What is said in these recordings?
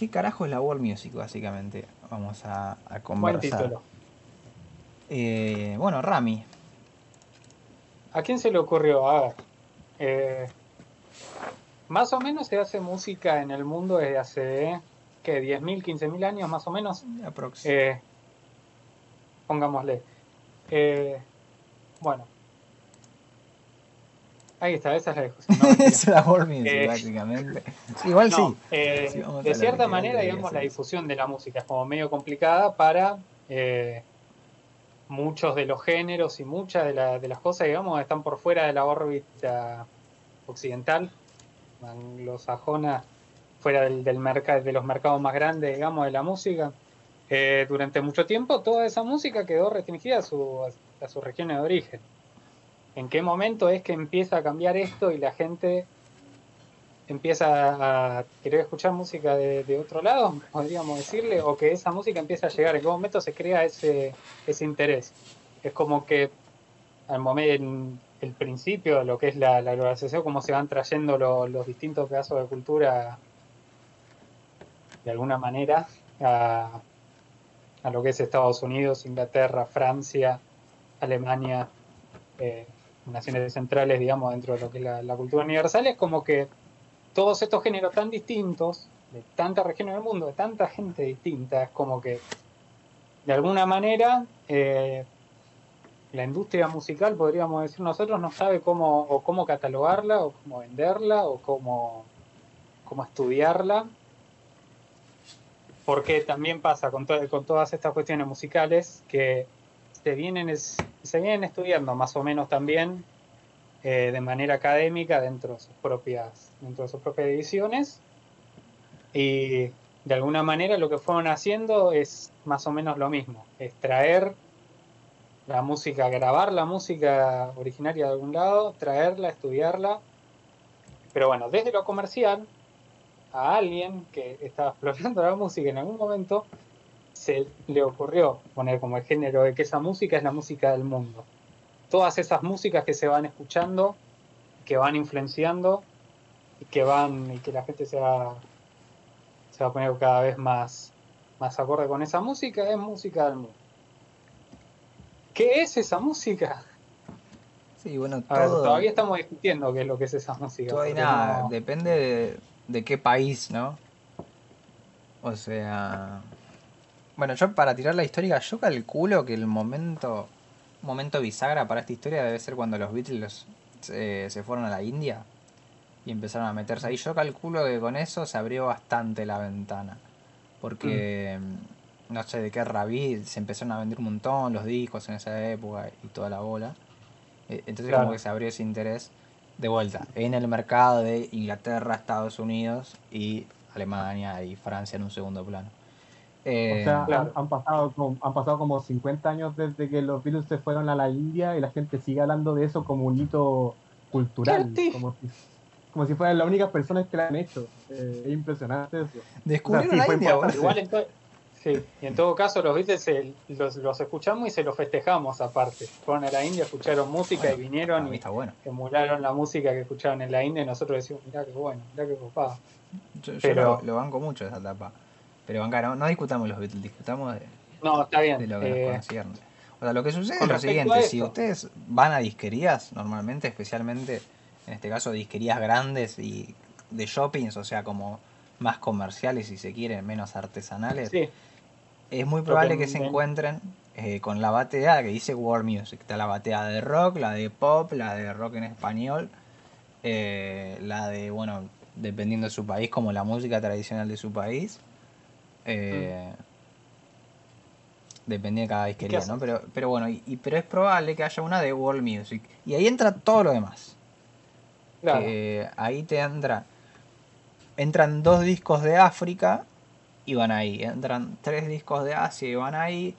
¿Qué carajo es la world music, básicamente? Vamos a, a Buen conversar. título. Eh, bueno, Rami. ¿A quién se le ocurrió? A ver. eh, más o menos se hace música en el mundo desde hace, ¿qué? 10.000, 15.000 años más o menos. Aprox. Eh, pongámosle. Eh, bueno. Ahí está, esa es la discusión. No, es la Eh. Igual No, sí. eh, de cierta manera, digamos, la difusión de la música es como medio complicada para eh, muchos de los géneros y muchas de, la- de las cosas, digamos, están por fuera de la órbita occidental, anglosajona, fuera del, del mercado, de los mercados más grandes, digamos, de la música. Eh, durante mucho tiempo toda esa música quedó restringida a su, a su región de origen. ¿En qué momento es que empieza a cambiar esto y la gente empieza a querer escuchar música de, otro lado, podríamos decirle, o que esa música empieza a llegar? ¿En qué momento se crea ese, ese interés? Es como que al momento, en el principio de lo que es la, globalización, cómo se van trayendo lo- los distintos pedazos de cultura de alguna manera a, a lo que es Estados Unidos, Inglaterra, Francia, Alemania, eh, naciones centrales, digamos, dentro de lo que es la, cultura universal, es como que todos estos géneros tan distintos, de tantas regiones del mundo, de tanta gente distinta, es como que de alguna manera eh, la industria musical, podríamos decir nosotros, no sabe cómo, o cómo catalogarla, o cómo venderla, o cómo, cómo estudiarla. Porque también pasa con todas estas cuestiones musicales que se vienen, se vienen estudiando más o menos también eh, de manera académica dentro de sus propias, dentro de sus propias divisiones. Y de alguna manera lo que fueron haciendo es más o menos lo mismo, es traer la música, grabar la música originaria de algún lado, traerla, estudiarla. Pero bueno, desde lo comercial, a alguien que estaba explorando la música en algún momento, se le ocurrió poner como el género de que esa música es la música del mundo. Todas esas músicas que se van escuchando, que van influenciando y que van y que la gente se va se va a poner cada vez más más acorde con esa música es música del mundo. ¿Qué es esa música? Sí, bueno, ver, todavía estamos discutiendo qué es lo que es esa música. nada, no- depende de, de qué país, ¿no? O sea. Bueno, yo para tirar la histórica, yo calculo que el momento. momento bisagra para esta historia debe ser cuando los Beatles se, se fueron a la India y empezaron a meterse ahí. Yo calculo que con eso se abrió bastante la ventana. Porque. No sé de qué rabí, se empezaron a vender un montón los discos en esa época y toda la bola. Eh, Entonces Claro. como que se abrió ese interés de vuelta en el mercado de Inglaterra, Estados Unidos y Alemania y Francia en un segundo plano. Eh, O sea, Claro. han, han pasado como, han pasado como 50 años desde que los Beatles se fueron a la India y la gente sigue hablando de eso como un hito cultural, como si, como si fueran las únicas personas que lo han hecho. Eh, es impresionante eso. descubrieron sí, la fue India. Igual sí, y en todo caso los Beatles se- los, los escuchamos y se los festejamos aparte. Fueron a la India, escucharon música Bueno, y vinieron mí y está bueno. emularon la música que escuchaban en la India y nosotros decimos, mirá qué bueno, mirá qué copado. Yo, yo Pero- lo, lo banco mucho esa etapa. Pero banca, no, no discutamos los Beatles, discutamos de, No, está bien. de lo que eh, nos concierne. O sea, lo que sucede es lo siguiente, si ustedes van a disquerías, normalmente, especialmente, en este caso, disquerías grandes y de shoppings, o sea, como más comerciales, si se quiere, menos artesanales, sí, es muy probable que que se encuentren eh, con la bateada que dice World Music. Está la bateada de rock, la de pop, la de rock en español, eh, la de, bueno, dependiendo de su país, como la música tradicional de su país. Eh, Depende de cada disquería, ¿Qué ¿no? Pero, pero bueno, y, y- pero es probable que haya una de World Music. Y ahí entra todo lo demás. claro. Ahí te entra. Entran dos discos de África y van ahí. Entran tres discos de Asia y van ahí.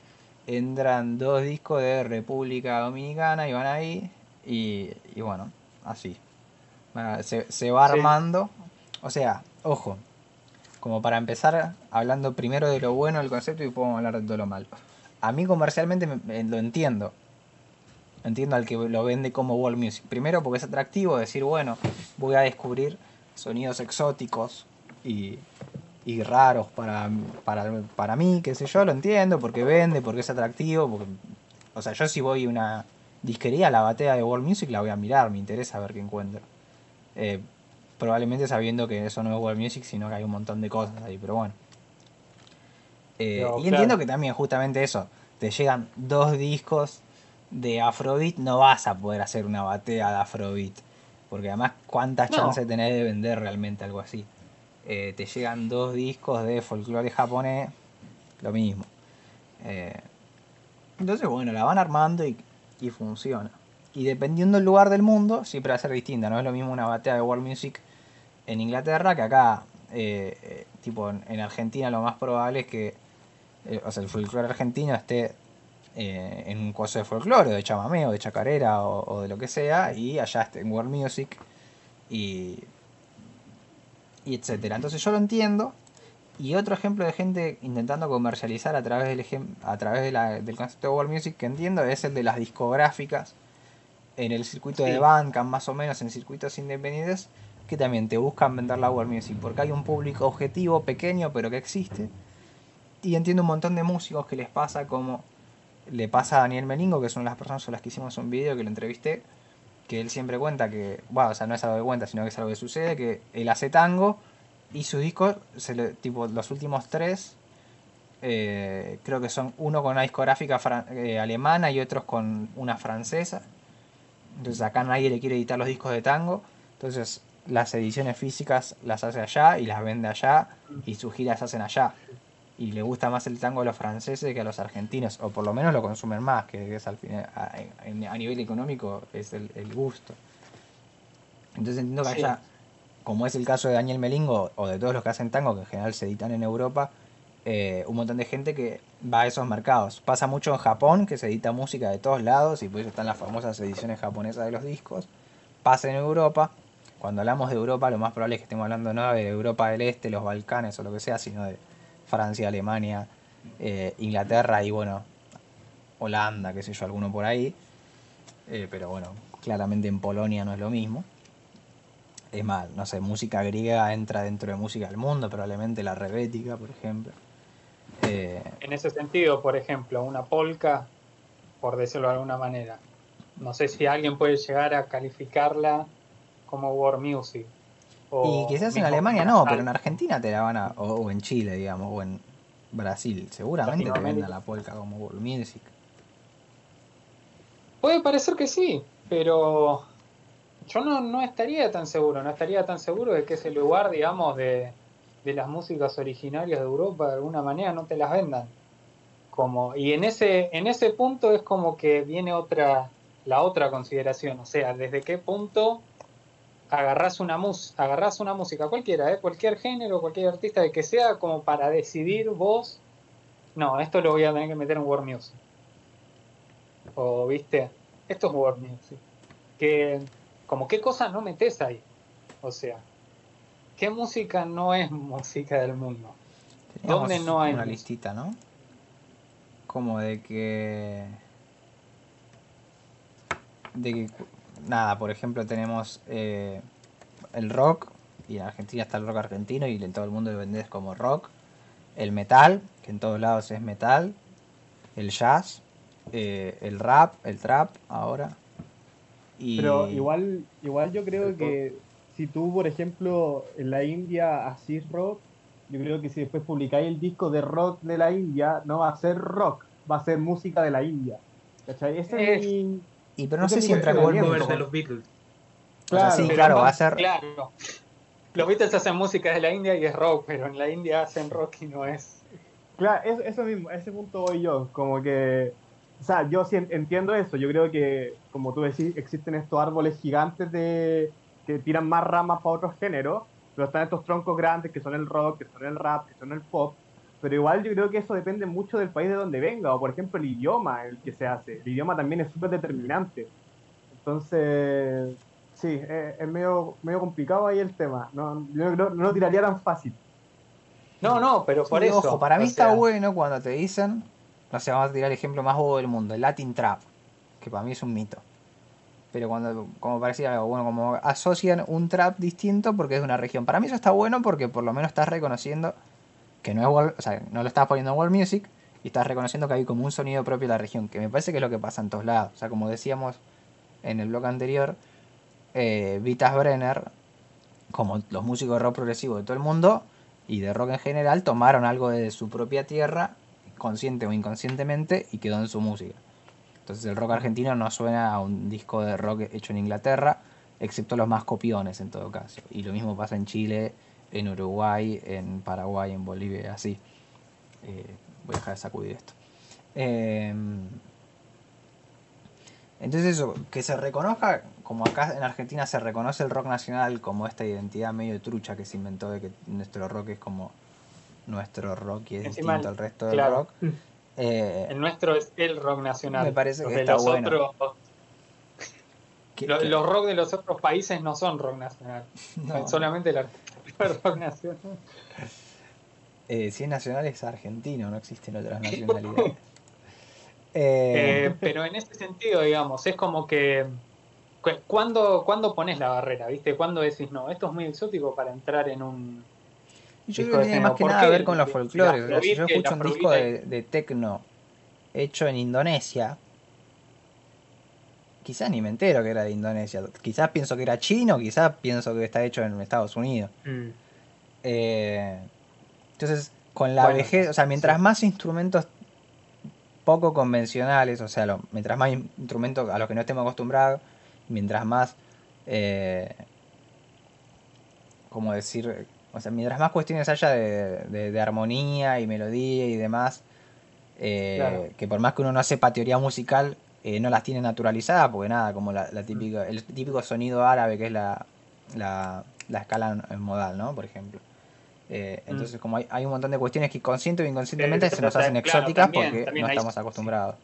Entran dos discos de República Dominicana y van ahí. Y, y bueno, así. Va- Se, se va Sí. armando. O sea, ojo. Como para empezar hablando primero de lo bueno del concepto y podemos hablar de lo malo. A mí comercialmente me- me- lo entiendo. Entiendo al que lo vende como world music. Primero porque es atractivo decir, bueno, voy a descubrir sonidos exóticos y, raros para, mí, qué sé yo, lo entiendo, porque vende, porque es atractivo, o sea, yo si voy a una disquería, la batea de World Music la voy a mirar, me interesa ver qué encuentro. Eh, probablemente sabiendo que eso no es World Music, sino que hay un montón de cosas ahí, pero bueno. Eh, Pero, y claro. entiendo que también justamente eso, te llegan dos discos de Afrobeat, no vas a poder hacer una batea de Afrobeat, porque además cuántas No. chances tenés de vender realmente algo así. Eh, te llegan dos discos de folclore japonés, lo mismo. Eh, entonces, bueno, la van armando y, y funciona. Y dependiendo del lugar del mundo, siempre va a ser distinta. No es lo mismo una batea de World Music en Inglaterra que acá. eh, eh, tipo, en, en Argentina lo más probable es que eh, o sea, el folclore argentino esté eh, en un coso de folclore, o de chamamé, o de chacarera, o, o de lo que sea, y allá esté en World Music, y, y etcétera. Entonces yo lo entiendo. Y otro ejemplo de gente intentando comercializar a través del, a través de la- del concepto de World Music que entiendo es el de las discográficas en el circuito de. Bandcamp, más o menos en circuitos independientes, que también te buscan vender la World Music, porque hay un público objetivo pequeño, pero que existe. Y entiendo un montón de músicos que les pasa como le pasa a Daniel Melingo, que de las personas con las que hicimos un video que lo entrevisté, que él siempre cuenta que, bueno, o sea, no es algo que cuenta, sino que es algo que sucede, que él hace tango y sus discos, tipo, los últimos tres, eh, creo que son uno con una discográfica eh, alemana y otros con una francesa. Entonces acá nadie le quiere editar los discos de tango. Entonces las ediciones físicas las hace allá y las vende allá y sus giras se hacen allá. Y le gusta más el tango a los franceses que a los argentinos, o por lo menos lo consumen más, que es al final, a, a nivel económico es el, el gusto. Entonces entiendo que Sí. allá, como es el caso de Daniel Melingo o de todos los que hacen tango, que en general se editan en Europa, eh, un montón de gente que va a esos mercados. Pasa mucho en Japón, que se edita música de todos lados y por eso están las famosas ediciones japonesas de los discos. Pasa en Europa. Cuando hablamos de Europa, lo más probable es que estemos hablando no de Europa del Este, los Balcanes o lo que sea, sino de Francia, Alemania, eh, Inglaterra y bueno, Holanda, qué sé yo, alguno por ahí. Eh, pero bueno, claramente en Polonia no es lo mismo. Es más, no sé, música griega entra dentro de música del mundo, probablemente la rebética, por ejemplo. Eh, En ese sentido, por ejemplo, una polka, por decirlo de alguna manera, no sé si alguien puede llegar a calificarla como world music. o y quizás en Alemania no, pero en Argentina te la van a. O, o en Chile, digamos, o en Brasil. Seguramente te vendan la polka como world music. Puede parecer que sí, pero yo no, no estaría tan seguro, no estaría tan seguro de que ese lugar, digamos, de, de las músicas originarias de Europa, de alguna manera, no te las vendan. Como, y en ese, en ese punto es como que viene otra, la otra consideración, o sea, desde qué punto agarrás una, mus agarrás una música cualquiera, ¿eh? cualquier género, cualquier artista, de que sea como para decidir vos, no, esto lo voy a tener que meter en World Music. O, viste, esto es World Music. Que, como qué cosas no metes ahí. O sea, ¿qué música no es música del mundo? Teníamos ¿Dónde no hay una música? listita, ¿no? Como de que. De que. Nada, por ejemplo, tenemos eh, el rock, y en Argentina está el rock argentino, y en todo el mundo lo vendes como rock. El metal, que en todos lados es metal. El jazz. eh, el rap, el trap, ahora. Y... Pero igual, igual yo creo que si tú, por ejemplo, en la India haces rock, yo creo que si después publicáis el disco de rock de la India, no va a ser rock, va a ser música de la India. ¿Cachai? Ese es Es- mi- Y pero no sé es si entra en pensamiento. World cover de los Beatles. O sea, Claro. sí, claro, no- va a ser. Claro. Los Beatles hacen música de la India y es rock, pero en la India hacen rock y no es. Claro, eso, eso mismo, a ese punto voy yo, como que, o sea, yo sí en- entiendo eso, yo creo que, como tú decís, existen estos árboles gigantes de que tiran más ramas para otros géneros, pero están estos troncos grandes que son el rock, que son el rap, que son el pop, pero igual yo creo que eso depende mucho del país de donde venga, o por ejemplo el idioma el que se hace, el idioma también es súper determinante, entonces, sí, es, es medio, medio complicado ahí el tema, no, yo no, no lo tiraría tan fácil. No, no, pero por Sí, eso. Ojo, para mí o está sea, bueno cuando te dicen, no sé, vamos a tirar el ejemplo más bobo del mundo, el Latin Trap, que para mí es un mito. Pero cuando, como parecía algo, bueno, como asocian un trap distinto porque es de una región. Para mí eso está bueno porque por lo menos estás reconociendo que no es world- o sea, no lo estás poniendo en world music y estás reconociendo que hay como un sonido propio de la región, que me parece que es lo que pasa en todos lados. O sea, como decíamos en el blog anterior, eh, Vitas Brenner, como los músicos de rock progresivo de todo el mundo y de rock en general, tomaron algo de su propia tierra, consciente o inconscientemente, y quedó en su música. Entonces el rock argentino no suena a un disco de rock hecho en Inglaterra, excepto los más copiones en todo caso. Y lo mismo pasa en Chile, en Uruguay, en Paraguay, en Bolivia, así. Eh, voy a dejar de sacudir esto. Eh, entonces eso, que se reconozca, como acá en Argentina se reconoce el rock nacional como esta identidad medio trucha que se inventó de que nuestro rock es como nuestro rock y es Encima distinto al resto del claro. rock. Eh, El nuestro es el rock nacional. Me parece Los que está los bueno. otros- los rock de los otros países no son rock nacional. no, Solamente el el rock nacional. eh, si es nacional es argentino, no existen otras nacionalidades. Eh, Eh, pero en ese sentido, digamos, es como que. cu- ¿Cuándo, ¿Cuándo pones la barrera? ¿Viste? ¿Cuándo decís, no, esto es muy exótico para entrar en un. Yo creo que tiene más que ¿Por nada a ver con los folclores. Yo escucho un disco de, de tecno hecho en Indonesia, quizás ni me entero que era de Indonesia. Quizás pienso que era chino, quizás pienso que está hecho en Estados Unidos. Eh, entonces, con la Bueno, vejez, o sea, mientras sí. más instrumentos poco convencionales, o sea, lo- mientras más in- instrumentos a los que no estemos acostumbrados, mientras más, eh, ¿cómo decir? O sea, mientras más cuestiones haya de, de- de armonía y melodía y demás, eh, Claro. que por más que uno no sepa teoría musical, eh, no las tiene naturalizadas, porque nada, como la, la típica, el típico sonido árabe que es la, la, la escala en- modal, ¿no? Por ejemplo. Eh, Mm. entonces, como hay, hay un montón de cuestiones que consciente o inconscientemente Sí, se nos hacen claro, exóticas también- porque también no hay- estamos sí. acostumbrados.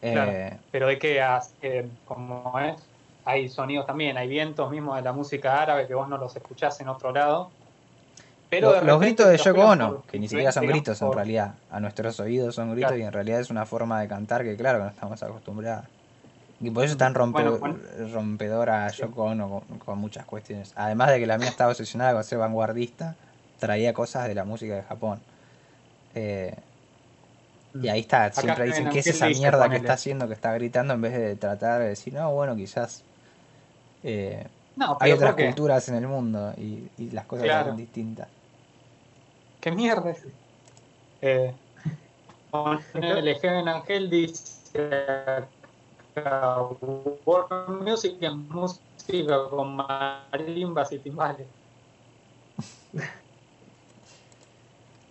Claro. Eh, Pero de que, eh, como es, hay sonidos también, hay vientos mismos de la música árabe que vos no los escuchás en otro lado. Pero lo- de los gritos de Yoko Ono, que ni siquiera son gritos en realidad, a nuestros oídos son gritos Claro. y en realidad es una forma de cantar que claro que no estamos acostumbrados. Y por eso es tan rompe- Bueno, bueno. rompedora. Yoko Ono con, con muchas cuestiones. Además de que la mía estaba obsesionada con ser vanguardista, traía cosas de la música de Japón. Eh, y ahí está, siempre Acá dicen en que es esa mierda que ponele. está haciendo, que está gritando, en vez de tratar de decir, no, bueno, quizás eh, No, hay otras ¿por qué? culturas en el mundo y, y las cosas Claro. son distintas. ¿Qué mierda es? Eh, el Angel dice World Music música con marimbas y timbales.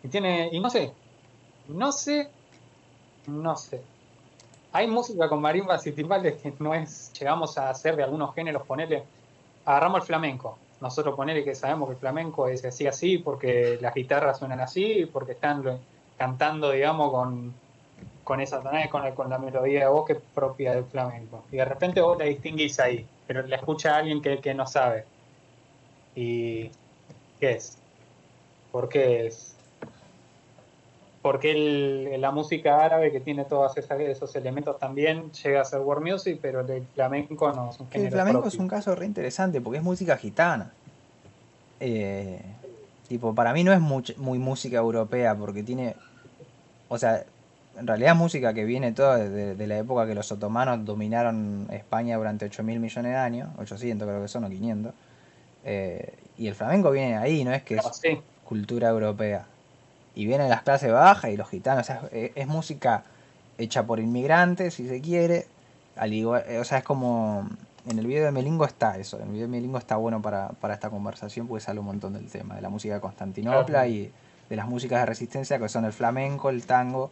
y tiene, y no sé, no sé, no sé. Hay música con marimbas y timbales que no es, llegamos a hacer de algunos géneros, ponerle, agarramos el flamenco. Nosotros ponerle que sabemos que el flamenco es así así porque las guitarras suenan así, porque están cantando, digamos, con, con esa tonalidad, con, con la melodía de voz que es propia del flamenco. Y de repente vos la distinguís ahí, pero la escucha alguien que, que no sabe. ¿Y qué es? ¿Por qué es? Porque el- la música árabe que tiene todos esas- esos elementos también llega a ser world music, pero el flamenco no es un Que el género flamenco propio. es un caso re interesante porque es música gitana. Eh, tipo, para mí no es much- muy música europea porque tiene. O sea, en realidad es música que viene toda de, de la época que los otomanos dominaron España durante 8 mil millones de años, 800 creo que son o 500. Eh, y el flamenco viene ahí, no es que es sí, cultura europea. Y vienen las clases bajas y los gitanos. O sea, es, es música hecha por inmigrantes, si se quiere. Al igual, eh, o sea, es como. En el video de Melingo está eso. En el video de Melingo está bueno para, para esta conversación porque sale un montón del tema. De la música de Constantinopla y de las músicas de resistencia que son el flamenco, el tango,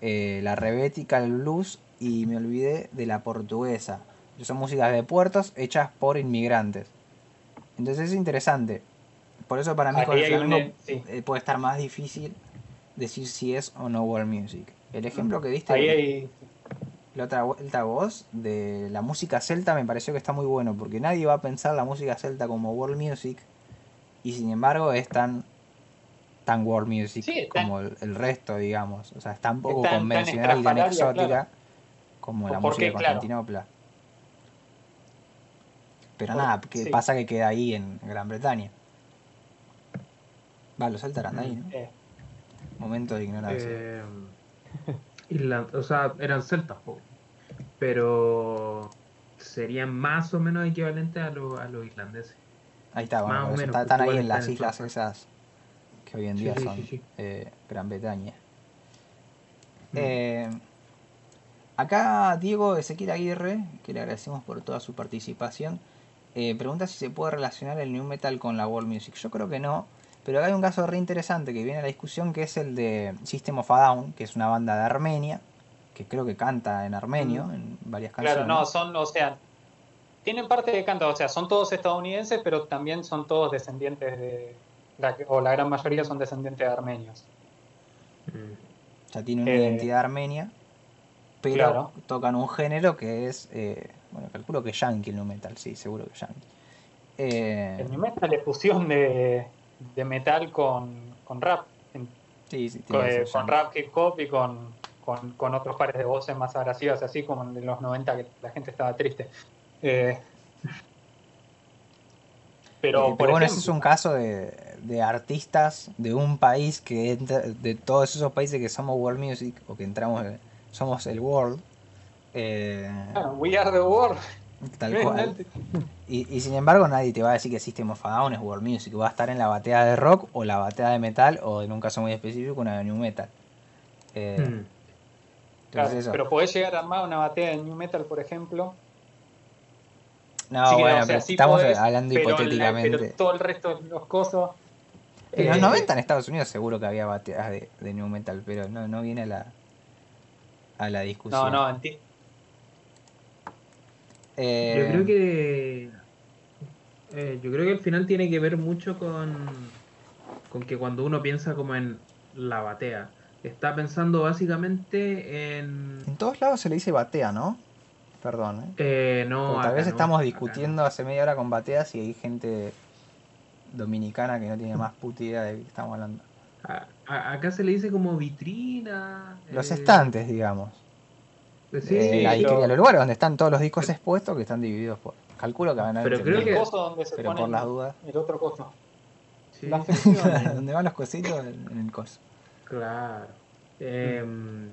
eh, la rebética, el blues y me olvidé de la portuguesa. Son músicas de puertos hechas por inmigrantes. Entonces es interesante. Por eso para mí Ahí con el un- flamenco sí. eh, puede estar más difícil decir si es o no world music. El ejemplo que diste ahí hay, la otra vuelta voz de la música celta me pareció que está muy bueno porque nadie va a pensar la música celta como world music y sin embargo es tan tan world music Sí, como el, el resto digamos o sea es tan poco tan- tan convencional y tan exótica claro. como la ¿Por música de Claro. Constantinopla pero Por- nada que sí. pasa que queda ahí en Gran Bretaña Va, los celtas eran de ahí, ¿no? Eh, Momento de ignorancia. Eh, o sea, eran celtas, po. pero serían más o menos equivalentes a, lo- a los irlandeses. ahí está, bueno, menos, está- están ahí en las en islas esas que hoy en día sí, son sí, sí. eh, Gran Bretaña. Mm. Eh, acá Diego Ezequiel Aguirre, que le agradecemos por toda su participación, eh, pregunta si se puede relacionar el new metal con la world music. Yo creo que no, pero acá hay un caso re interesante que viene a la discusión que es el de System of a Down, que es una banda de Armenia, que creo que canta en armenio en varias canciones. claro, no, son, o sea, tienen parte de canto, o sea, son todos estadounidenses, pero también son todos descendientes de, o la gran mayoría son descendientes de armenios. Mm. O sea, tiene una Eh, identidad armenia, pero claro. tocan un género que es, eh, bueno, calculo que yankee el nu metal, sí, seguro que yankee. Eh, El new metal es fusión de, de metal con, con rap, en- sí, sí, con, eh, con rap, hip hop y con, con, con otros pares de voces más agresivas, así como en los 90 que la gente estaba triste. Eh, pero, Eh, por bueno, ejemplo, ese es un caso de, de artistas de un país que entra, de todos esos países que somos world music o que entramos, somos el world, eh, ah, We Are the World. Tal cual. Y, y sin embargo nadie te va a decir que System of a Down es world music, va a estar en la bateada de rock o la bateada de metal o en un caso muy específico una de new metal. Eh, Mm. entonces Claro, eso. pero podés llegar a armar una batea de new metal, por ejemplo. No, Sí que no, bueno, o sea, pero sí estamos podés, hablando pero la- hipotéticamente. pero todo el resto de los cosos. En los eh, 90 en Estados Unidos seguro que había bateadas de, de new metal, pero no, no viene a la, a la discusión. No, no, enti- Eh, Yo creo que eh, yo creo que al final tiene que ver mucho con, con que cuando uno piensa como en la batea, está pensando básicamente en En todos lados se le dice batea, ¿no? Perdón, ¿eh? eh, no tal vez no, estamos discutiendo hace media hora con bateas y hay gente dominicana que no tiene más puta idea de qué estamos hablando. no. A- a- acá se le dice como vitrina. Los eh, estantes, digamos. Sí, Eh, la disquería, los lugares donde están todos los discos expuestos que están divididos por. Calculo que van a Pero creo el que- coso donde se Pero pone por las dudas. el otro coso. sí. La sección. donde van los cositos en el coso. Claro. Em,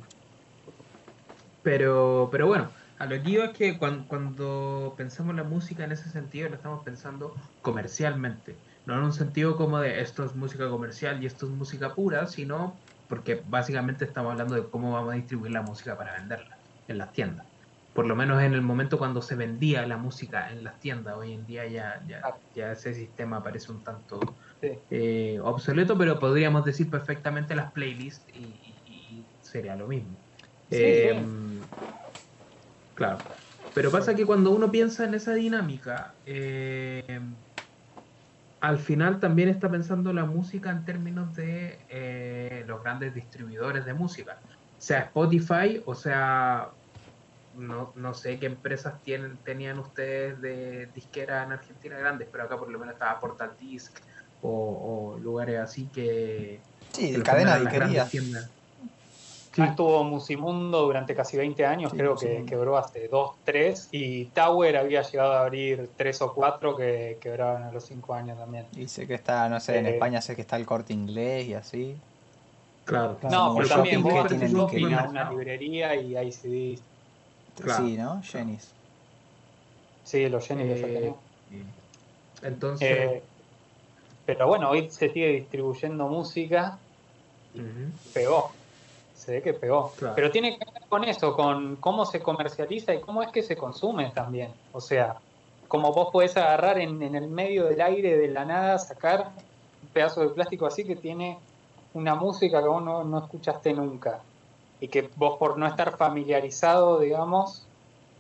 pero, pero bueno, a lo que iba es que cuando, cuando pensamos la música en ese sentido, lo estamos pensando comercialmente. No en un sentido como de esto es música comercial y esto es música pura, sino porque básicamente estamos hablando de cómo vamos a distribuir la música para venderla en las tiendas. Por lo menos en el momento cuando se vendía la música en las tiendas, hoy en día ya, ya, ya ese sistema parece un tanto Sí. eh, obsoleto, pero podríamos decir perfectamente las playlists y, y- y sería lo mismo. Sí, Eh, Claro. Pero pasa que cuando uno piensa en esa dinámica, eh, al final también está pensando la música en términos de eh, los grandes distribuidores de música, sea Spotify o sea no, no sé qué empresas tienen tenían ustedes de disquera en Argentina grandes, pero acá por lo menos estaba Portal Disc o, o lugares así que, Sí, que de cadena de disquerías. tiendas. Sí, Ah, estuvo Musimundo durante casi 20 años, Sí, creo que Musimundo. quebró hace 2, 3. Y Tower había llegado a abrir 3 o 4 que quebraron a los 5 años también. Y sé que está, no sé, en Eh, España sé que está el corte inglés y así. claro. Claro, No, pero también que vos vas tienen una librería y hay CDs. Claro. Sí, ¿no? Jenny's. Sí, los Jenny que yo Eh, tenía. Entonces, Eh, pero bueno, hoy se sigue distribuyendo música pegó. Se ve que pegó. Claro. Pero tiene que ver con eso, con cómo se comercializa y cómo es que se consume también. O sea, como vos podés agarrar en, en el medio del aire de la nada, sacar un pedazo de plástico así que tiene una música que vos no, no escuchaste nunca. Y que vos por no estar familiarizado, digamos,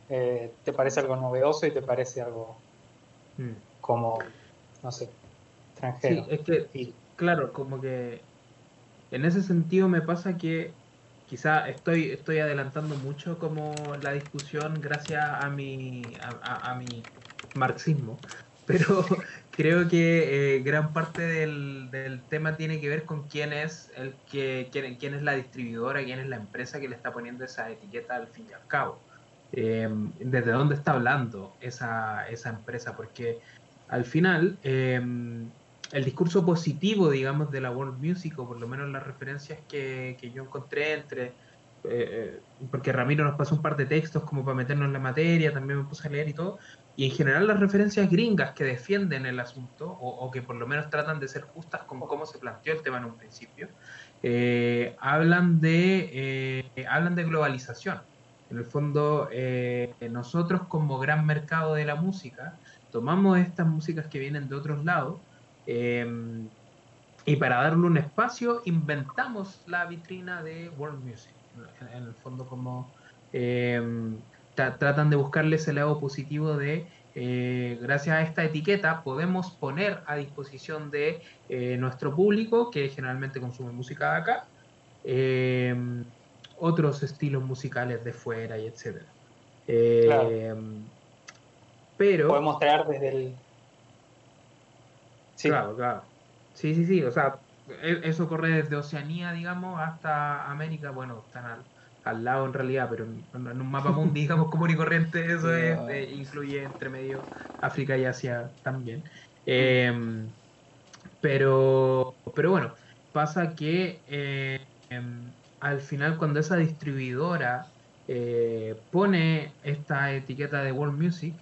eh, te parece algo novedoso y te parece algo Mm. como, no sé, Sí, extranjero. es que, Y- claro, como que en ese sentido me pasa que quizá estoy, estoy adelantando mucho como la discusión gracias a mi, a, a- a mi marxismo, pero creo que eh, gran parte del, del tema tiene que ver con quién es el que quién, quién es la distribuidora, quién es la empresa que le está poniendo esa etiqueta al fin y al cabo. Eh, desde dónde está hablando esa, esa empresa, porque al final eh, el discurso positivo, digamos, de la world music, o por lo menos las referencias que, que yo encontré entre eh, porque Ramiro nos pasó un par de textos como para meternos en la materia, también me puse a leer y todo, y en general las referencias gringas que defienden el asunto, o, que por lo menos tratan de ser justas con cómo se planteó el tema en un principio, eh, hablan, de, eh, hablan de globalización. En el fondo, nosotros como gran mercado de la música, tomamos estas músicas que vienen de otros lados, y para darle un espacio inventamos la vitrina de World Music en, el fondo como tratan de buscarle ese lado positivo de eh, gracias a esta etiqueta podemos poner a disposición de eh, nuestro público que generalmente consume música de acá em, otros estilos musicales de fuera y etcétera. Pero podemos traer desde el claro claro. Sí sí sí o sea e, eso corre desde Oceanía, digamos, hasta América. Bueno, están al, lado en realidad, pero en, un mapa mundi, digamos, común y corriente, eso es, incluye entre medio África y Asia también. Em, pero, pero bueno, pasa que em, al final cuando esa distribuidora eh, pone esta etiqueta de World Music,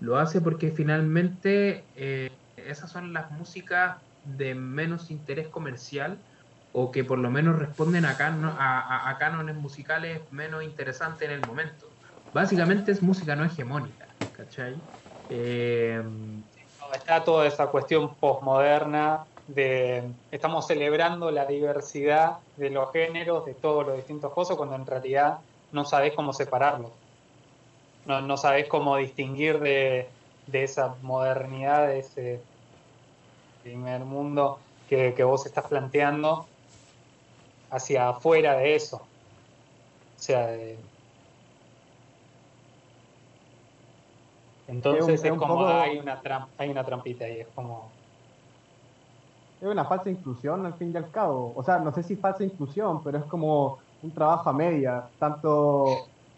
lo hace porque finalmente eh, esas son las músicas de menos interés comercial o que por lo menos responden a, a, cánones musicales menos interesantes en el momento. Básicamente es música no hegemónica, ¿cachai? Eh, está toda esa cuestión postmoderna de estamos celebrando la diversidad de los géneros, de todos los distintos cosas, cuando en realidad no sabes cómo separarlos. No, no sabes cómo distinguir de, de esa modernidad, de ese primer mundo que, vos estás planteando hacia afuera de eso. O sea, entonces es, como hay una hay una trampita ahí, es como es una falsa inclusión al fin y al cabo. O sea, no sé si falsa inclusión, pero es como un trabajo a media, tanto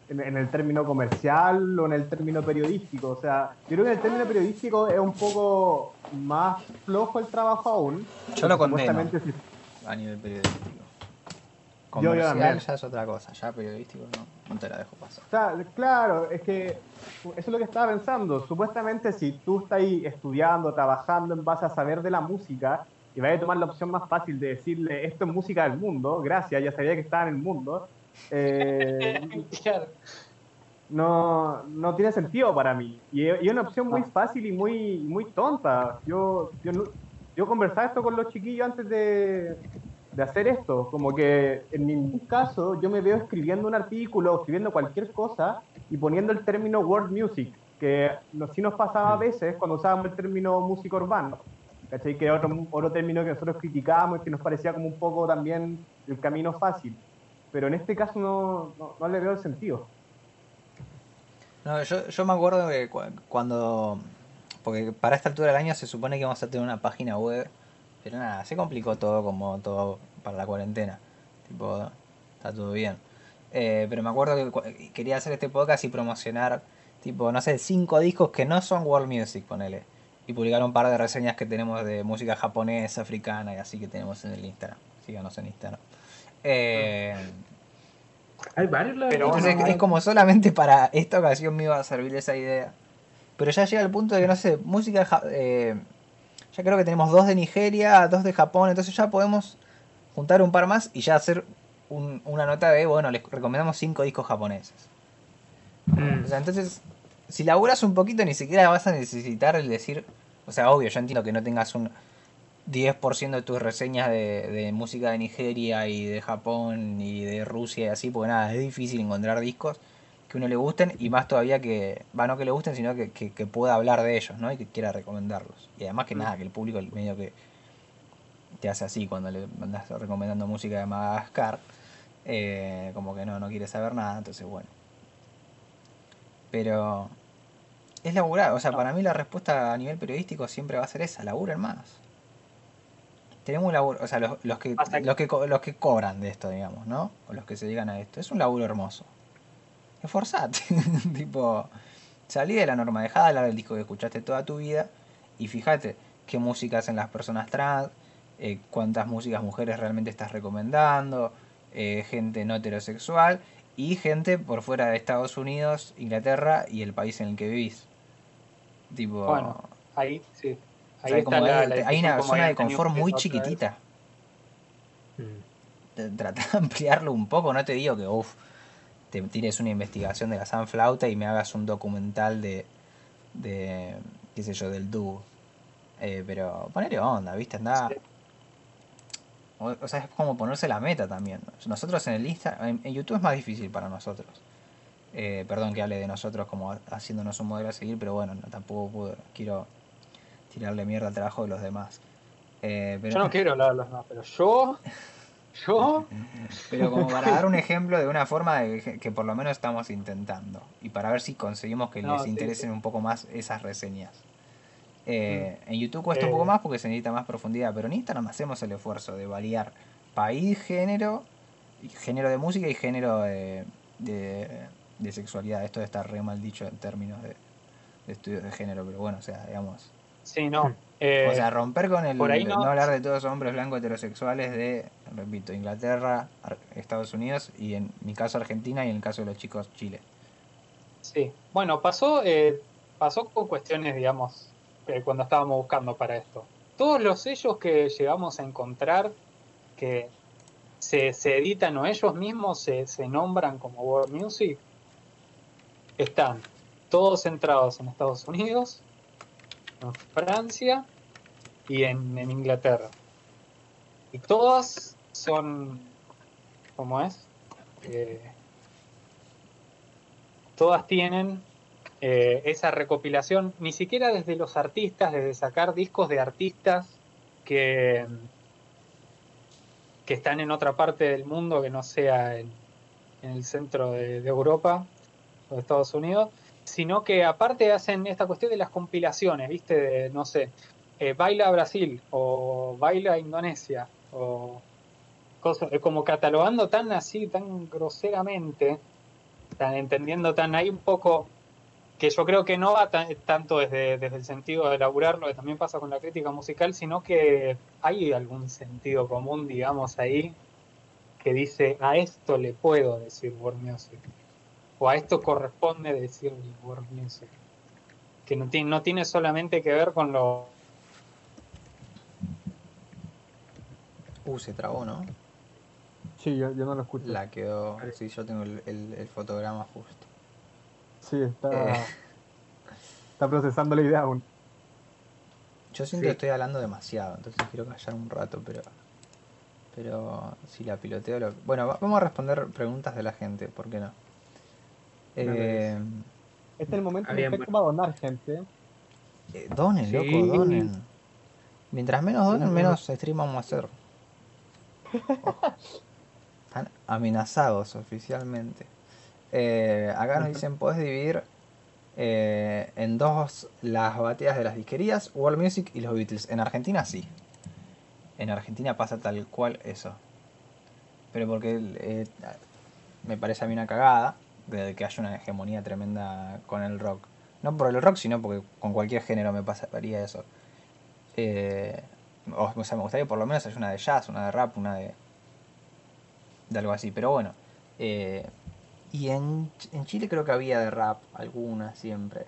en, el término comercial o en el término periodístico. O sea, yo creo que en el término periodístico es un poco más flojo el trabajo aún. Yo lo condeno a nivel periodístico. Comercial ya es otra cosa, ya periodístico no, no te la dejo pasar. O sea, claro, es que eso es lo que estaba pensando. Supuestamente si tú estás ahí estudiando, trabajando en base a saber de la música, y vas a tomar la opción más fácil de decirle esto es música del mundo, gracias, ya sabía que estaba en el mundo, eh, no, no tiene sentido para mí. Y, es una opción muy fácil y muy, muy tonta. Yo, yo, yo conversaba esto con los chiquillos antes de, de hacer esto. Como que en ningún caso yo me veo escribiendo un artículo, escribiendo cualquier cosa y poniendo el término world music, que sí nos pasaba a veces cuando usábamos el término música urbano. ¿Cachai? Que otro, otro término que nosotros criticábamos y que nos parecía como un poco también el camino fácil pero en este caso no, no, le veo el sentido. No, yo, yo me acuerdo que cuando. Porque para esta altura del año se supone que vamos a tener una página web. Pero nada, se complicó todo como todo para la cuarentena. Tipo, está todo bien. Eh, pero me acuerdo que quería hacer este podcast y promocionar, tipo, no sé, cinco discos que no son world music, ponele. Y publicar un par de reseñas que tenemos de música japonesa, africana y así que tenemos en el Instagram. Síganos en Instagram. Eh, hay varios Pero es, como solamente para esta ocasión me iba a servir esa idea. Pero ya llega el punto de que, no sé, música. Eh, ya creo que tenemos dos de Nigeria, dos de Japón, entonces ya podemos juntar un par más y ya hacer una nota de, bueno, les recomendamos cinco discos japoneses. Mm. O sea, entonces, si laburas un poquito, ni siquiera vas a necesitar el decir. O sea, obvio, yo entiendo que no tengas un 10% de tus reseñas de, música de Nigeria y de Japón y de Rusia y así, porque nada, es difícil encontrar discos que uno le gusten y más todavía que, va no que le gusten, sino que, pueda hablar de ellos, ¿no? Y que quiera recomendarlos. Y además que mm. nada, que el público medio que te hace así cuando le andas recomendando música de Madagascar, eh, como que no, no quiere saber nada, entonces bueno. Pero es laburar, o sea, para mí la respuesta a nivel periodístico siempre va a ser esa, laburen más tenemos un laburo, o sea, los, los, que, los, que, los que cobran de esto, digamos, ¿no? O los que se dedican a esto. Es un laburo hermoso. Esforzate. tipo, salí de la norma, dejá de hablar del disco que escuchaste toda tu vida y fíjate, qué música hacen las personas trans, eh, cuántas músicas mujeres realmente estás recomendando, eh, gente no heterosexual y gente por fuera de Estados Unidos, Inglaterra y el país en el que vivís. Tipo, Bueno, ahí sí. Ahí sea, está como la, hay, la hay discusión una zona de confort muy vez. chiquitita. Mm. Trata de ampliarlo un poco, no te digo que uff, te tires una investigación de la Sunflauta y me hagas un documental de, de qué sé yo, del dúo. Eh, pero ponerle onda, ¿viste? Andá. O, o sea, es como ponerse la meta también. Nosotros en el Insta, en, en YouTube es más difícil para nosotros. Eh, perdón que hable de nosotros como haciéndonos un modelo a seguir, pero bueno, no, tampoco puedo, quiero tirarle mierda al trabajo de los demás. Eh, pero Yo no quiero hablar de los demás, pero yo, yo, Pero como para dar un ejemplo de una forma de que, por lo menos estamos intentando. Y para ver si conseguimos que No, les sí, interesen sí. un poco más esas reseñas. Eh, En YouTube cuesta un Eh. poco más porque se necesita más profundidad, pero en Instagram hacemos el esfuerzo de variar país, género, género de música y género de, de, de sexualidad. Esto está re mal dicho en términos de, de estudios de género, pero bueno, o sea, digamos. sí, no. eh, O sea, romper con el por ahí no, no- hablar de todos hombres blancos heterosexuales de, repito, Inglaterra, Estados Unidos y en mi caso Argentina y en el caso de los chicos Chile. sí. Bueno, pasó, eh, pasó con cuestiones, digamos, eh, cuando estábamos buscando para esto. Todos los sellos que llegamos a encontrar que se, se editan o ellos mismos se, se nombran como World Music, están todos centrados en Estados Unidos, en Francia y en, en Inglaterra. Y todas son, ¿cómo es? Eh, todas tienen eh, esa recopilación, ni siquiera desde los artistas, desde sacar discos de artistas que, que están en otra parte del mundo que no sea en, en el centro de, Europa o de Estados Unidos, sino que aparte hacen esta cuestión de las compilaciones, ¿viste? De, no sé, eh, baila Brasil o baila Indonesia o eh, como catalogando tan así, tan groseramente, tan entendiendo tan ahí un poco que yo creo que no va tan- tanto desde, desde el sentido de elaborar lo que también pasa con la crítica musical, sino que hay algún sentido común, digamos, ahí que dice a esto le puedo decir world music o a esto corresponde decir world music que no tiene, no tiene solamente que ver con lo Uh, se trabó, ¿no? Sí, yo, yo no lo escucho. La quedó. Sí, yo tengo el, el- el fotograma justo. Sí, está, Eh. está procesando la idea aún. Yo siento Sí. que estoy hablando demasiado, entonces quiero callar un rato, pero. Pero si la piloteo. Lo... Bueno, va- vamos a responder preguntas de la gente, ¿por qué no? Eh, Este es el momento Ah, bien, perfecto para donar, gente. eh, donen, Sí. loco, donen. Mientras menos donen, menos stream vamos a hacer. Están amenazados oficialmente. Eh, acá nos dicen, puedes dividir eh, en dos las bateas de las disquerías, World Music y los Beatles. En Argentina sí. En Argentina pasa tal cual eso. Pero porque eh, me parece a mí una cagada de que haya una hegemonía tremenda con el rock. No por el rock, sino porque con cualquier género me pasaría eso. Eh, o, o sea, me gustaría que por lo menos haya una de jazz, una de rap, una de. De algo así. Pero bueno. eh, y en, en Chile creo que había de rap, alguna siempre.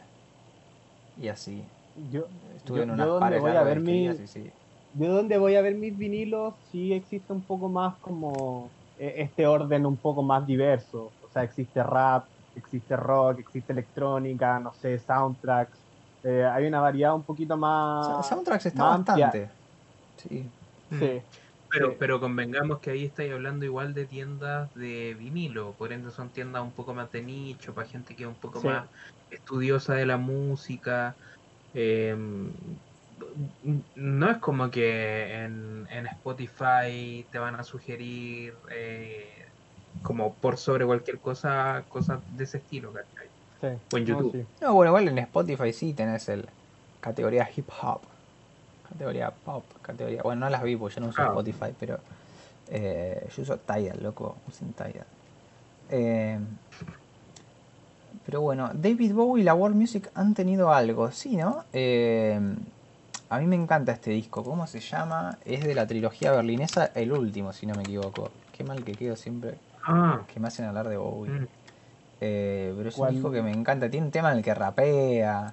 Y así. Yo, Estuve yo, en yo unas donde pares voy a ver de mi, sí. yo donde voy a ver mis vinilos sí existe un poco más como eh, este orden un poco más diverso. O sea, existe rap, existe rock, existe electrónica, no sé, soundtracks. Eh, hay una variedad un poquito más... Soundtracks está más amplia. bastante. Sí. Sí. Pero, Sí. pero convengamos que ahí estáis hablando igual de tiendas de vinilo, por ende son tiendas un poco más de nicho, para gente que es un poco Sí. más estudiosa de la música. Eh, no es como que en, en Spotify te van a sugerir eh, como por sobre cualquier cosa, cosas de ese estilo, ¿cachai? sí. O en No, YouTube. sí. No, bueno, igual en Spotify sí tenés el categoría hip hop, categoría pop, categoría. Bueno, no las vi porque yo no uso Ah. Spotify, pero eh, yo uso Tidal, loco, usen Tidal. Eh, pero bueno, David Bowie y la World Music han tenido algo, sí, ¿no? Eh, A mí me encanta este disco. ¿Cómo se llama? Es de la trilogía berlinesa, el último, si no me equivoco. Qué mal que quedo siempre Ah, que me hacen hablar de Bowie. mm. Eh, pero es un disco que me encanta. Tiene un tema en el que rapea.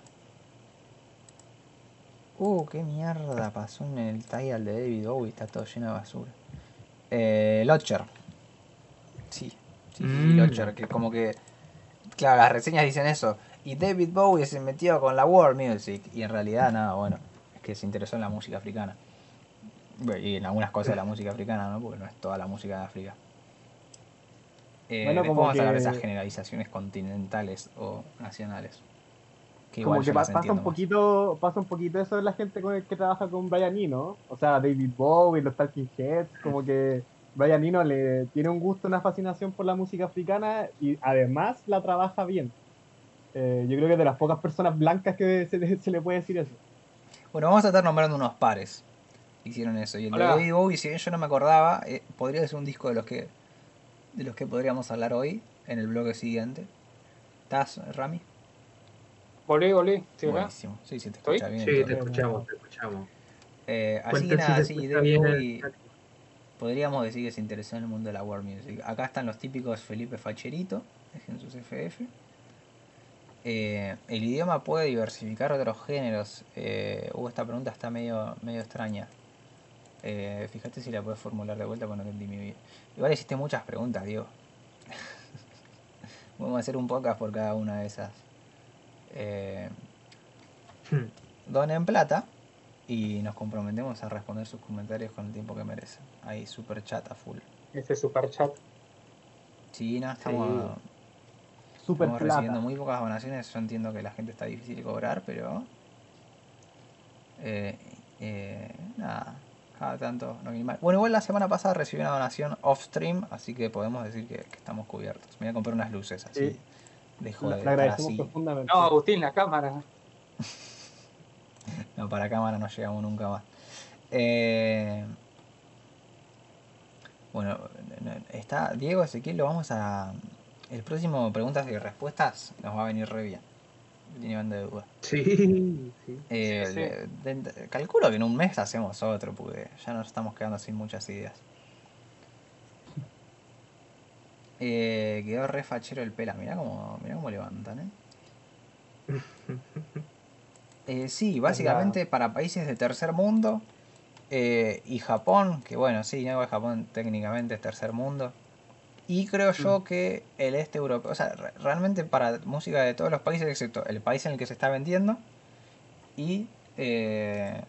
Uh, qué mierda pasó en el title de David Bowie. Está todo lleno de basura. Eh, Lodger. Sí, sí, sí, Mm. Lodger. Que como que. Claro, las reseñas dicen eso. Y David Bowie se metió con la world music. Y en realidad, nada, bueno. Es que se interesó en la música africana. Y en algunas cosas de la música africana, ¿no? Porque no es toda la música de África. Eh, Bueno, como vamos a hablar de esas generalizaciones continentales o nacionales. Que Como que pasa un más. poquito, pasa un poquito eso de la gente con el que trabaja con Brian Eno, o sea, David Bowie, los Talking Heads, como que Brian Eno le tiene un gusto, una fascinación por la música africana y además la trabaja bien. Eh, yo creo que es de las pocas personas blancas que se le, se le puede decir eso. Bueno, vamos a estar nombrando unos pares que hicieron eso. Y el de. David Bowie, si bien yo no me acordaba, eh, podría ser un disco de los que de los que podríamos hablar hoy en el bloque siguiente. ¿Estás, Rami? Volví. ¿Estoy acá? Buenísimo. Sí, sí, te ¿Estoy? escucha bien. Sí, te escuchamos, te escuchamos. Eh, así que nada, sí, David chat. podríamos decir que se interesó en el mundo de la world music. Acá están los típicos Felipe Facherito, dejen sus FF. Eh, el idioma puede diversificar otros géneros. Eh, uh, esta pregunta está medio, medio extraña. Eh, fíjate si la puedes formular de vuelta cuando entendí mi vida. Igual hiciste muchas preguntas, Diego. Vamos a hacer un podcast por cada una de esas. Eh, donen plata y nos comprometemos a responder sus comentarios con el tiempo que merecen. Ahí, super chat a full. Este super chat. Sí, no, estamos, Super estamos plata. recibiendo muy pocas donaciones. Yo entiendo que la gente está difícil de cobrar, pero. Eh, eh, nada, cada tanto no viene mal. Bueno, igual la semana pasada recibí una donación off-stream, así que podemos decir que, que estamos cubiertos. Me voy a comprar unas luces así. Sí. Dejo La, de agradecemos así. profundamente. No, Agustín, la cámara. No, para cámara no llegamos nunca más. Eh, bueno, no- no- está Diego Ezequiel, lo vamos a. El próximo preguntas y respuestas nos va a venir re bien. Tiene banda de duda. Sí, sí. Eh, Sí, sí. de- de- calculo que en un mes hacemos otro, porque ya nos estamos quedando sin muchas ideas. Eh, quedó re fachero el pela, mirá cómo, mirá cómo levantan, ¿eh? Eh, sí, básicamente para países de tercer mundo eh, y Japón, que bueno, sí, no, Japón técnicamente es tercer mundo. Y creo yo que el este europeo, o sea, re- realmente para música de todos los países, excepto el país en el que se está vendiendo y eh,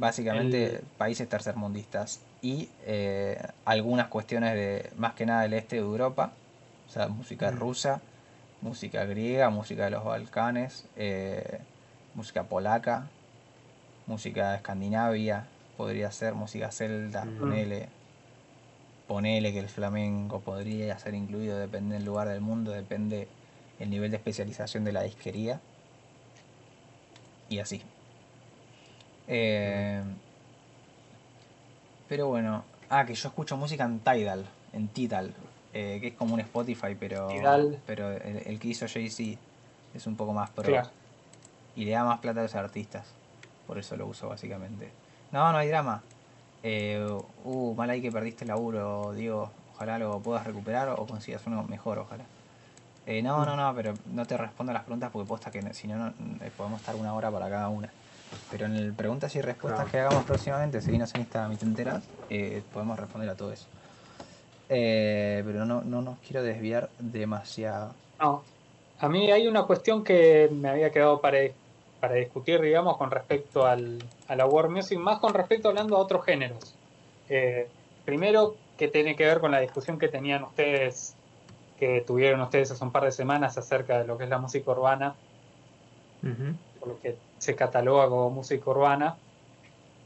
básicamente El- países tercermundistas y eh, algunas cuestiones de más que nada del este de Europa, o sea, música Mm. rusa, música griega, música de los Balcanes, eh, música polaca, música de Escandinavia, podría ser música celta, Mm. ponele, ponele que el flamenco podría ser incluido, depende del lugar del mundo, depende el nivel de especialización de la disquería y así. Eh, pero bueno, ah, que yo escucho música en Tidal, en Tidal, eh, que es como un Spotify, pero, Tidal. pero el, el que hizo Jay-Z es un poco más pro Claro. y le da más plata a los artistas. Por eso lo uso básicamente. No, no hay drama. Eh, uh, mal ahí que perdiste el laburo, Diego. Ojalá lo puedas recuperar o consigas uno mejor, ojalá. Eh, no, no, no, pero no te respondo las preguntas porque posta que si no, no eh, podemos estar una hora para cada una. Pero en el preguntas y respuestas Claro. que hagamos próximamente, seguinos en Instagram y te enteras, eh, podemos responder a todo eso. Eh, pero no, no nos quiero desviar demasiado. No. A mí hay una cuestión que me había quedado para, para discutir, digamos, con respecto al, a la world music, más con respecto hablando a otros géneros. Eh, primero, que tiene que ver con la discusión que tenían ustedes, que tuvieron ustedes hace un par de semanas acerca de lo que es la música urbana, Ujú. Por lo que se cataloga como música urbana.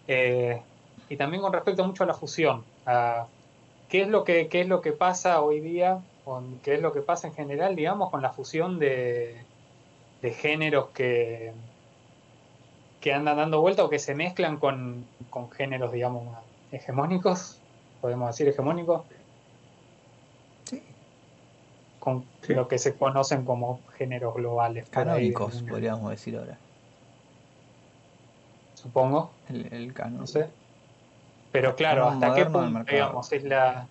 Eh, y también con respecto mucho a la fusión, a qué es lo que, qué es lo que pasa hoy día, con qué es lo que pasa en general, digamos, con la fusión de, de géneros que, que andan dando vuelta o que se mezclan con, con géneros, digamos, hegemónicos, podemos decir hegemónicos, Sí. con Sí. lo que se conocen como géneros globales. Canónicos, podríamos decir ahora. Supongo, El, el canon. no sé. Pero claro, hasta qué punto, digamos, es la,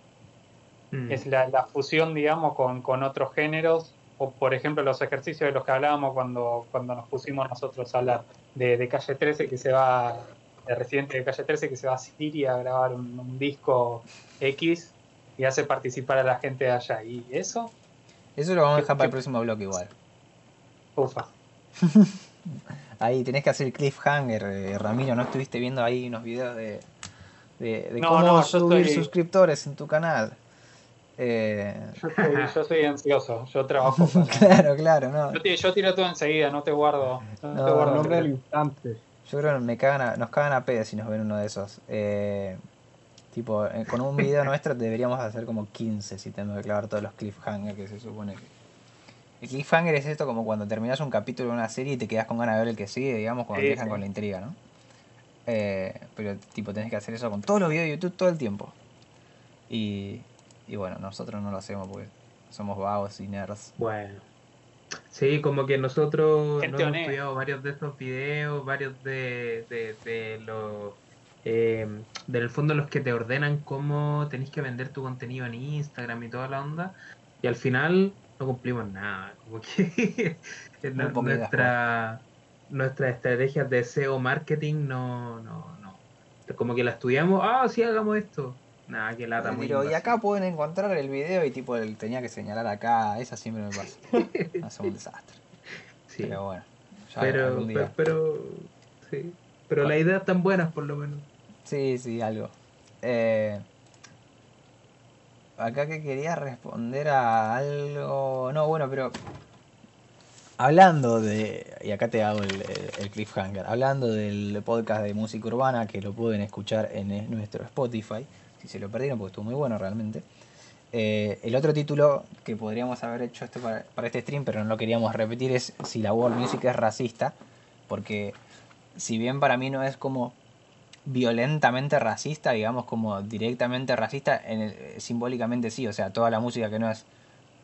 Mm. es la, la fusión, digamos, con, con otros géneros, o por ejemplo los ejercicios de los que hablábamos cuando, cuando nos pusimos nosotros a hablar de, de Calle 13 que se va, de Residente de Calle 13 que se va a Siria a grabar un, un disco X y hace participar a la gente de allá. Y eso, Eso lo vamos a dejar ¿Qué- para el próximo bloque igual. ufa. Ahí tenés que hacer cliffhanger, eh, Ramiro. ¿No estuviste viendo ahí unos videos de, de, de No, cómo no, subir estoy- suscriptores en tu canal? Eh, Yo soy, yo soy ansioso, yo trabajo para... claro, claro, no. Yo, te- yo tiro todo enseguida, no te guardo. No, No, te guardo nombre del el- instante. Yo creo que me cagan a- nos cagan a pedo si nos ven uno de esos. Eh, tipo, eh, con un video nuestro deberíamos hacer como 15 si tenemos que clavar todos los cliffhangers que se supone que... El cliffhanger es esto como cuando terminas un capítulo de una serie y te quedas con ganas de ver el que sigue, digamos, cuando Sí, te dejan sí. con la intriga, ¿no? Eh, pero tipo, tenés que hacer eso con todos los videos de YouTube todo el tiempo. Y, y bueno, nosotros no lo hacemos porque somos vagos y nerds. Bueno. Sí, como que nosotros Gente nos hemos honesta. estudiado varios de estos videos, varios de, de, de los... Eh, del fondo los que te ordenan cómo tenés que vender tu contenido en Instagram y toda la onda. Y al final no cumplimos nada. Como que poquitas nuestra, nuestras estrategias de SEO marketing no, no, no. Como que la estudiamos, ah, sí, hagamos esto. Nada, que lata muy Pero, y acá pueden encontrar el video y tipo, el, tenía que señalar acá, esa siempre me pasa. Hace un desastre. Sí. Pero bueno, ya pero, pero, pero, sí. Pero las ideas están buenas por lo menos. Sí, sí, algo. Eh, acá que quería responder a algo. No, bueno, pero. Hablando de. Y acá te hago el, el- cliffhanger. Hablando del podcast de música urbana, que lo pueden escuchar en eh, nuestro Spotify. Si se lo perdieron, porque estuvo muy bueno realmente. Eh, el otro título que podríamos haber hecho este para, para este stream, pero no lo queríamos repetir, es si la world music es racista. Porque si bien para mí no es como violentamente racista, digamos como directamente racista, en el- eh, simbólicamente sí, o sea, toda la música que no es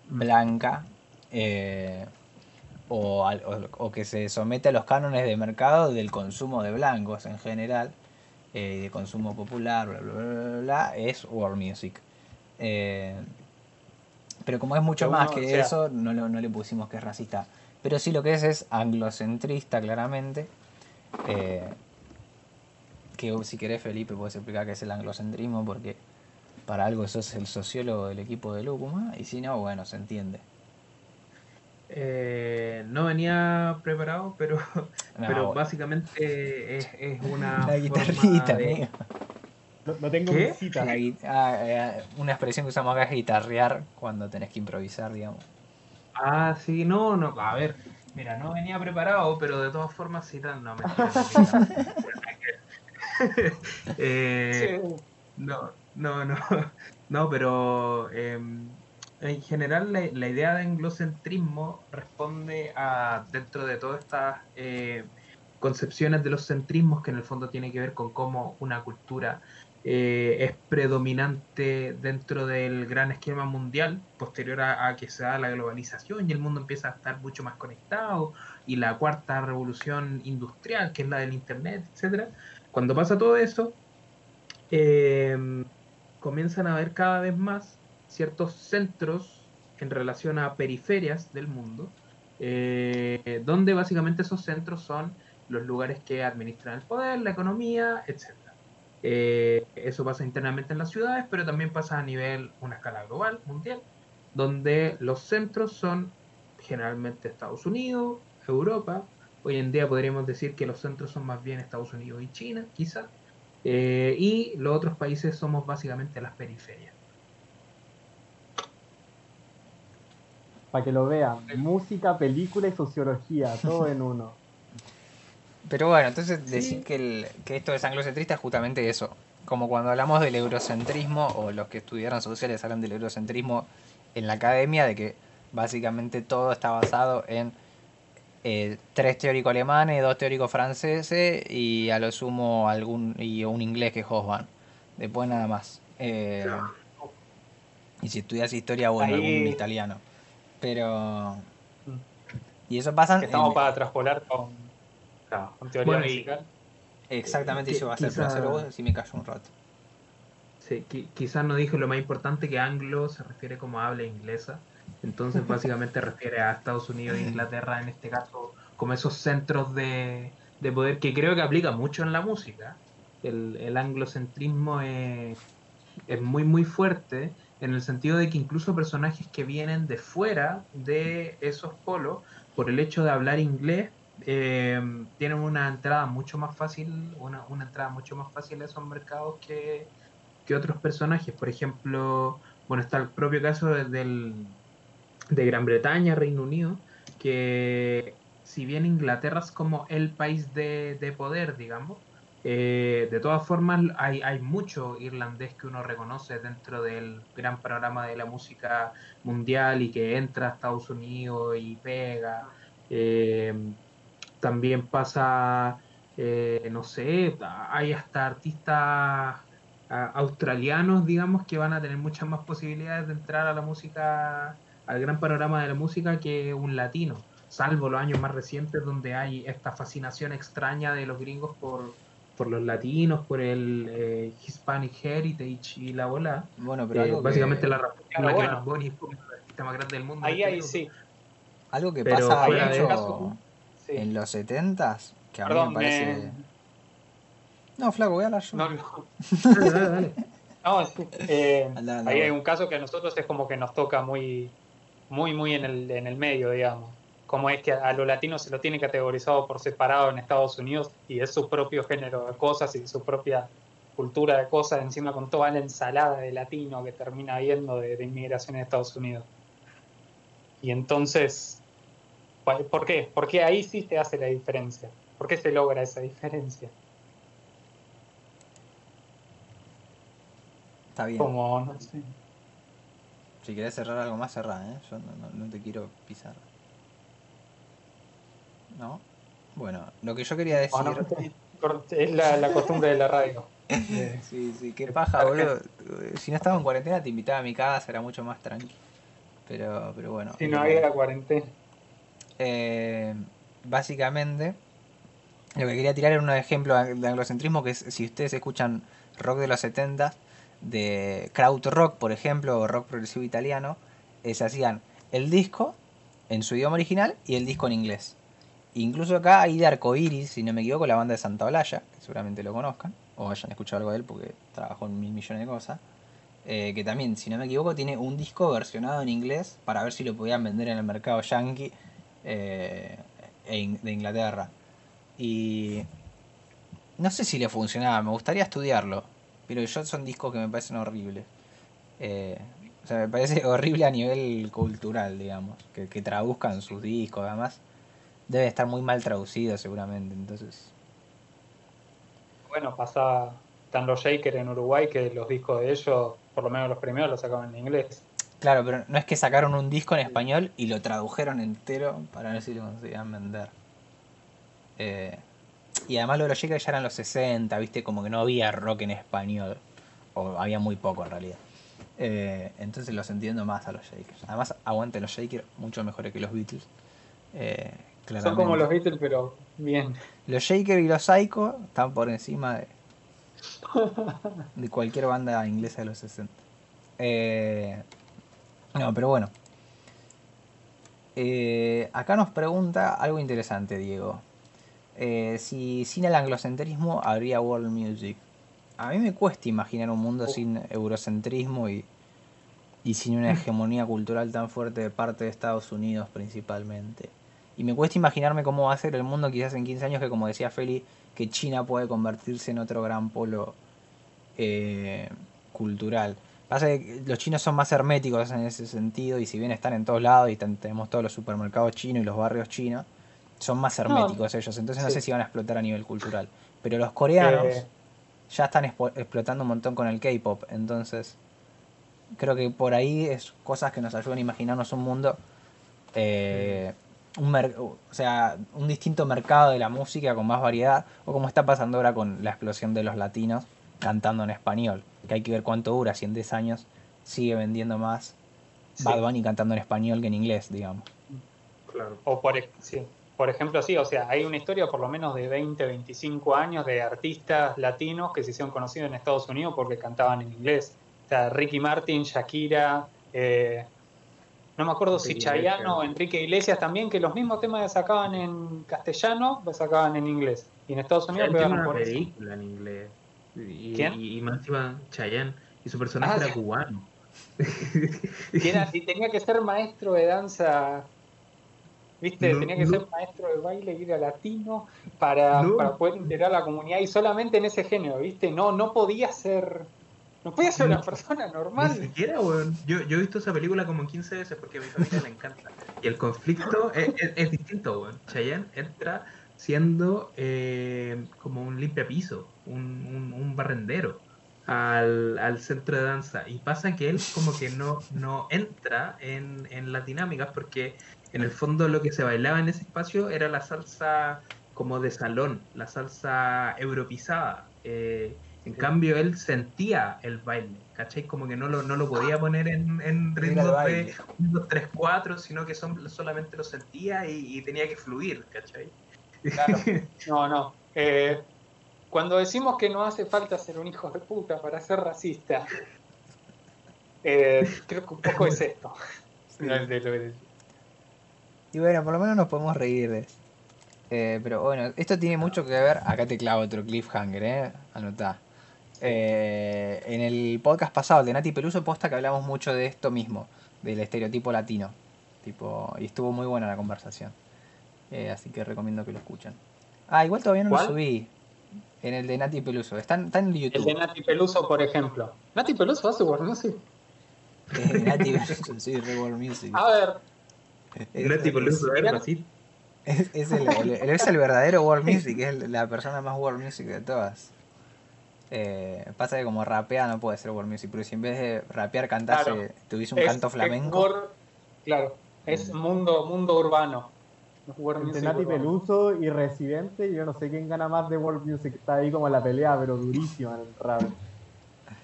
blanca eh, o, al- o- o que se somete a los cánones de mercado del consumo de blancos en general, eh, de consumo popular, bla, bla, bla, es world music. Eh, pero como es mucho Pero más uno, que o sea- eso, no, le pusimos que es racista. Pero sí lo que es es anglocentrista, claramente. Eh, que si querés, Felipe, puedes explicar qué es el anglocentrismo, porque para algo sos el sociólogo del equipo de Lúcuma, y si no, bueno, se entiende. Eh, no venía preparado, pero, No, pero bueno. básicamente es, es una La guitarrita, de-. No, no tengo ¿Qué? visita. La gui- ah, eh, una expresión que usamos acá es guitarrear cuando tenés que improvisar, digamos. Ah, sí, no, no, a ver, mira, no venía preparado, pero de todas formas sí, tan- no, mentira. Eh, Sí. No, no, no, no, pero em, en general la, la idea de anglocentrismo responde a, dentro de todas estas eh, concepciones de los centrismos, que en el fondo tiene que ver con cómo una cultura eh, es predominante dentro del gran esquema mundial, posterior a, a que se da la globalización y el mundo empieza a estar mucho más conectado, y la cuarta revolución industrial, que es la del Internet, etcétera. Cuando pasa todo eso, eh, comienzan a haber cada vez más ciertos centros en relación a periferias del mundo, eh, donde básicamente esos centros son los lugares que administran el poder, la economía, etc. Eh, eso pasa internamente en las ciudades, pero también pasa a nivel, una escala global, mundial, donde los centros son generalmente Estados Unidos, Europa. Hoy en día podríamos decir que los centros son más bien Estados Unidos y China, quizá. Eh, y los otros países somos básicamente las periferias. Para que lo vean. Música, película y sociología, todo en uno. Pero bueno, entonces Sí. decir que, el- que esto es anglocentrista es justamente eso. Como cuando hablamos del eurocentrismo, o los que estudiaron sociales hablan del eurocentrismo en la academia, de que básicamente todo está basado en eh, tres teóricos alemanes, dos teóricos franceses y a lo sumo algún y un inglés que es Hobsbawm. Después nada más. Eh, y si estudias historia, bueno, Ahí- algún italiano. Pero... Y eso pasa Que estamos en- para traspolar con, con teoría Bueno, y- musical. Exactamente que eso va a ser, pero y me callo un rato. Sí, qui- quizás no dijo lo más importante que anglo se refiere como habla inglesa. Entonces básicamente refiere a Estados Unidos e Inglaterra en este caso como esos centros de, de poder que creo que aplica mucho en la música. El, el anglocentrismo es, es muy muy fuerte en el sentido de que incluso personajes que vienen de fuera de esos polos, por el hecho de hablar inglés, eh, tienen una entrada mucho más fácil, una, una entrada mucho más fácil a esos mercados que, que otros personajes. Por ejemplo, bueno, está el propio caso de, del, de Gran Bretaña, Reino Unido, que si bien Inglaterra es como el país de, de poder, digamos, eh, de todas formas hay, hay mucho irlandés que uno reconoce dentro del gran panorama de la música mundial y que entra a Estados Unidos y pega. Eh, también pasa, eh, no sé, hay hasta artistas a- australianos, digamos, que van a tener muchas más posibilidades de entrar a la música, al gran panorama de la música que un latino, salvo los años más recientes donde hay esta fascinación extraña de los gringos por, por los latinos, por el eh, Hispanic Heritage y la bola. Bueno, pero Eh, algo básicamente que, la razón por la bueno. Bad Bunny es como el artista más grande del mundo. Ahí, este ahí sí. algo que Pero pasa mucho sí. en los 70s, que a mí me parece... me- No, flaco, voy a hablar yo. no, no. Dale, dale, dale. Eh, anda, ahí hay un caso que a nosotros es como que nos toca muy, muy, muy en el, en el medio, digamos. Como es que a los latinos se lo tiene categorizado por separado en Estados Unidos y es su propio género de cosas y su propia cultura de cosas, encima con toda la ensalada de latino que termina habiendo de, de inmigración en Estados Unidos. Y entonces, ¿por qué? ¿Por qué ahí sí te hace la diferencia? ¿Por qué se logra esa diferencia? Está bien. Como, no sé. Si querés cerrar algo más, cerrá, ¿eh? Yo no, no- no te quiero pisar. ¿No? Bueno, lo que yo quería decir... Oh, no, es la, la costumbre de la radio. Eh, Sí, sí, qué paja, boludo. Si no estaba en cuarentena te invitaba a mi casa, era mucho más tranqui. Pero, pero bueno. Si no había cuarentena. Eh, básicamente, lo que quería tirar era un ejemplo de anglocentrismo que es si ustedes escuchan rock de los 70 de krautrock, por ejemplo, o rock progresivo italiano, eh, se hacían el disco en su idioma original y el disco en inglés. Incluso acá hay de Arcoiris, si no me equivoco, la banda de Santa Olalla, que seguramente lo conozcan, o hayan escuchado algo de él porque trabajó en mil millones de cosas. eh, que también, si no me equivoco, tiene un disco versionado en inglés para ver si lo podían vender en el mercado yankee eh, e de Inglaterra. Y no sé si le funcionaba, me gustaría estudiarlo, pero yo son discos que me parecen horribles. Eh, o sea, me parece horrible a nivel cultural, digamos, que, que traduzcan sus discos, además debe estar muy mal traducido seguramente, entonces... Bueno, pasaba. Están los Shaker en Uruguay que los discos de ellos, por lo menos los primeros, los sacaban en inglés. Claro, pero no es que sacaron un disco en español y lo tradujeron entero para ver si lo conseguían vender. Eh, y además lo de los Shakers ya eran los 60, viste, como que no había rock en español. O había muy poco en realidad. Eh, entonces los entiendo más a los Shakers. Además, aguante los Shakers, mucho mejores que los Beatles. Eh, Son como los Beatles, pero bien. Los Shakers y los Psycho están por encima de, de cualquier banda inglesa de los 60. Eh, no, pero bueno. Acá nos pregunta algo interesante, Diego. Eh, si sin el anglocentrismo habría world music. A mí me cuesta imaginar un mundo sin eurocentrismo y, y sin una hegemonía cultural tan fuerte de parte de Estados Unidos principalmente. Y me cuesta imaginarme cómo va a ser el mundo quizás en 15 años que, como decía Feli, que China puede convertirse en otro gran polo eh, cultural. Pasa que los chinos son más herméticos en ese sentido y si bien están en todos lados y ten- tenemos todos los supermercados chinos y los barrios chinos, son más herméticos ellos. Entonces no sí. sé si van a explotar a nivel cultural. Pero los coreanos Eh, ya están explotando un montón con el K-pop. Entonces creo que por ahí es cosas que nos ayudan a imaginarnos un mundo eh, un mer- o sea, un distinto mercado de la música con más variedad, o como está pasando ahora con la explosión de los latinos cantando en español, que hay que ver cuánto dura, si en 10 años sigue vendiendo más sí. Bad Bunny cantando en español que en inglés, digamos. Claro. O por, sí. Por ejemplo, sí, o sea, hay una historia por lo menos de 20, 25 años de artistas latinos que se hicieron conocidos en Estados Unidos porque cantaban en inglés. O sea, Ricky Martin, Shakira, eh, no me acuerdo si Enrique Iglesias. o Enrique Iglesias también, que los mismos temas sacaban en castellano, los sacaban en inglés. Y en Estados Unidos pegaron por película en inglés. Y, ¿Quién? Y, y más encima Chayanne. Y su personaje Ah, era sí. cubano. Y, era- y tenía que ser maestro de danza, ¿viste? No, tenía que no. ser maestro de baile y era latino para, No. para poder integrar a la comunidad y solamente en ese género, ¿viste? No, no podía ser, no podía ser una persona Ni normal. siquiera, weón. Yo, yo he visto esa película como 15 veces porque a mi familia le encanta. Y el conflicto es, es- es distinto, weón. Chayanne entra siendo eh, como un limpiapiso, un, un, un barrendero al, al centro de danza. Y pasa que él como que no, no entra en, en las dinámicas porque en el fondo lo que se bailaba en ese espacio era la salsa como de salón, la salsa europizada. Eh, en cambio, él sentía el baile, ¿cachai? Como que no lo, no lo podía poner en, en ritmos de baile. 1, 2, 3, 4, sino que son, solamente lo sentía y, y tenía que fluir, ¿cachai? Claro. No, no. Eh, cuando decimos que no hace falta ser un hijo de puta para ser racista, eh, creo que un poco es esto. Sí. No es de lo que- Y bueno, por lo menos nos podemos reír de eso. Eh, pero bueno, esto tiene mucho que ver. Acá te clavo otro cliffhanger, ¿eh? Anotá. Eh, en el podcast pasado, el de Nati Peluso, posta que hablamos mucho de esto mismo, del estereotipo latino. Tipo, y estuvo muy buena la conversación. Eh, así que recomiendo que lo escuchen. Ah, igual todavía no ¿Cuál? lo subí. En el de Nati Peluso. Está, está en El de YouTube. Nati Peluso, por ejemplo. ¿Nati Peluso hace World Music? Eh, Nati Peluso, sí, Music. A ver, Es- Era tipo Luis Mira. así. Es, es el, el- el- es el verdadero World Music, es el- la persona más World Music de todas. Eh, pasa que como rapea no puede ser World Music, pero si en vez de rapear cantase, Claro. tuviese un es- canto flamenco, World- claro, es mundo, mundo urbano. World Entre Music Nati. Peluso y Residente, yo no sé quién gana más de World Music. Está ahí como la pelea, pero durísima en el rap.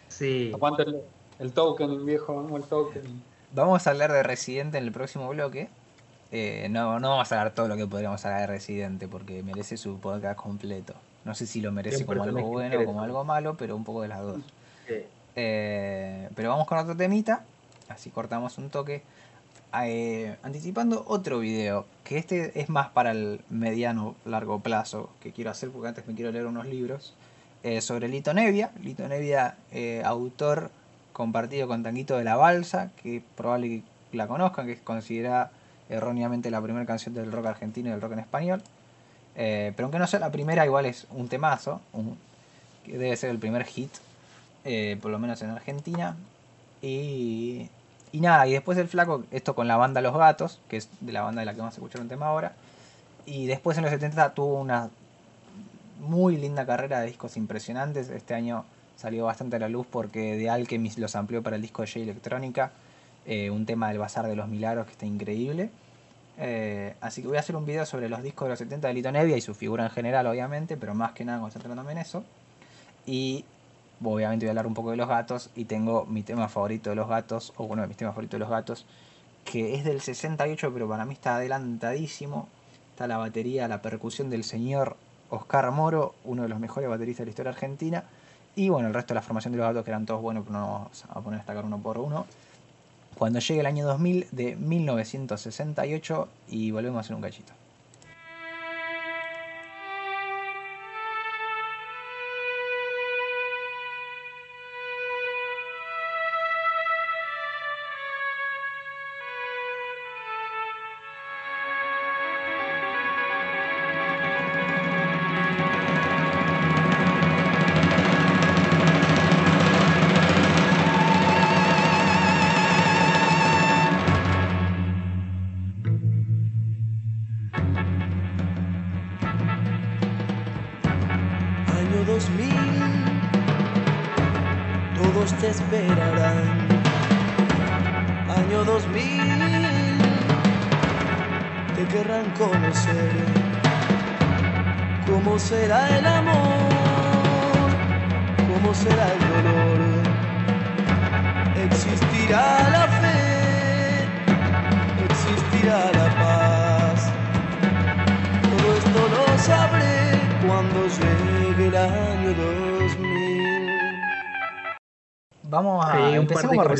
Sí. Aguanta el, el token, viejo, vamos el token. Vamos a hablar de Residente en el próximo bloque. Eh, no, no vamos a hablar todo lo que podríamos hablar de Residente porque merece su podcast completo. No sé si lo merece Bien, como algo bueno o como algo malo, pero un poco de las dos. Sí. Eh, pero vamos con otro temita. Así cortamos un toque. Eh, anticipando otro video. Que este es más para el mediano largo plazo. Que quiero hacer porque antes me quiero leer unos libros. eh, sobre Lito Nevia. Lito Nevia, eh, autor compartido con Tanguito de la Balsa. Que probable que la conozcan. Que es considerada erróneamente la primera canción del rock argentino y del rock en español. Eh, pero aunque no sea la primera, igual es un temazo. que debe ser el primer hit eh, por lo menos en Argentina. Y, y nada, y después el flaco, esto con la banda Los Gatos, que es de la banda de la que vamos a escuchar un tema ahora. Y después en los 70 tuvo una muy linda carrera de discos impresionantes. Este año salió bastante a la luz porque The Alchemist los amplió para el disco de J Electrónica. eh, un tema del Bazar de los Milagros que está increíble. Eh, así que voy a hacer un video sobre los discos de los 70 de Lito Nevia y su figura en general, obviamente, pero más que nada concentrándome en eso. Y obviamente voy a hablar un poco de los gatos y tengo mi tema favorito de los gatos, o uno de mis temas favoritos de los gatos, que es del 68, pero para mí está adelantadísimo. Está la batería, la percusión del señor Oscar Moro, uno de los mejores bateristas de la historia argentina. Y bueno, el resto de la formación de los gatos, que eran todos buenos, pero no vamos a poner a destacar uno por uno. Cuando llegue el año 2000 de 1968 y volvemos a hacer un cachito.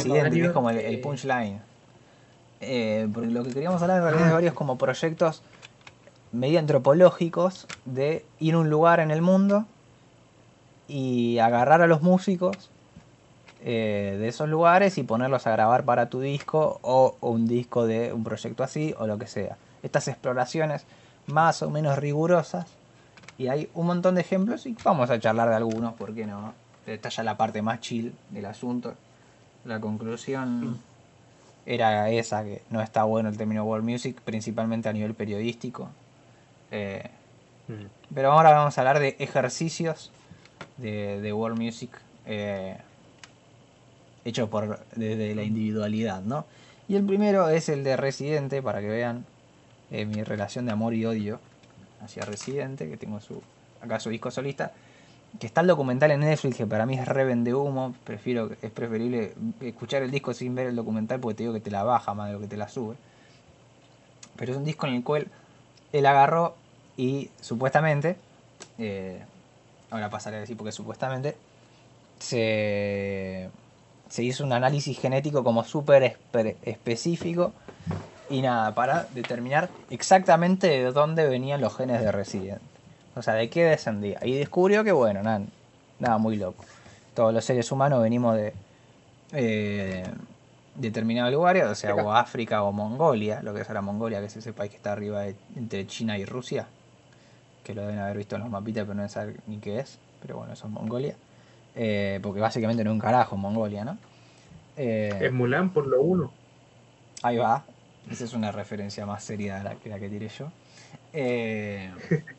Residente, que es como el, punchline. Eh, porque lo que queríamos hablar en realidad es varios como proyectos medio antropológicos de ir a un lugar en el mundo y agarrar a los músicos eh, de esos lugares y ponerlos a grabar para tu disco o, o un disco de un proyecto así o lo que sea. Estas exploraciones más o menos rigurosas y hay un montón de ejemplos y vamos a charlar de algunos, ¿por qué no? Esta ya la parte más chill del asunto. La conclusión era esa, que no está bueno el término world music, principalmente a nivel periodístico. Eh, pero ahora vamos a hablar de ejercicios de, de world music eh, hechos por desde la individualidad, ¿no? Y el primero es el de Residente, para que vean eh, mi relación de amor y odio hacia Residente, que tengo su acá su disco solista, que está el documental en Netflix, que para mí es re vende humo, prefiero, es preferible escuchar el disco sin ver el documental porque te digo que te la baja más de lo que te la sube. Pero es un disco en el cual él agarró y supuestamente, eh, ahora pasaré a decir porque supuestamente, se, se hizo un análisis genético como súper espe- específico y nada, para determinar exactamente de dónde venían los genes de Resident. O sea, de qué descendía. Y descubrió que, bueno, nada, nada muy loco. Todos los seres humanos venimos de eh, determinados lugares, o sea, o África o Mongolia, lo que es ahora Mongolia, que es ese país que está arriba de- entre China y Rusia, que lo deben haber visto en los mapitas, pero no deben saber ni qué es, pero bueno, eso es Mongolia. Eh, porque básicamente no es un carajo Mongolia, ¿no? Eh, Es Mulan por lo uno. Ahí va. Esa es una referencia más seria de la que la que tiré yo. Eh,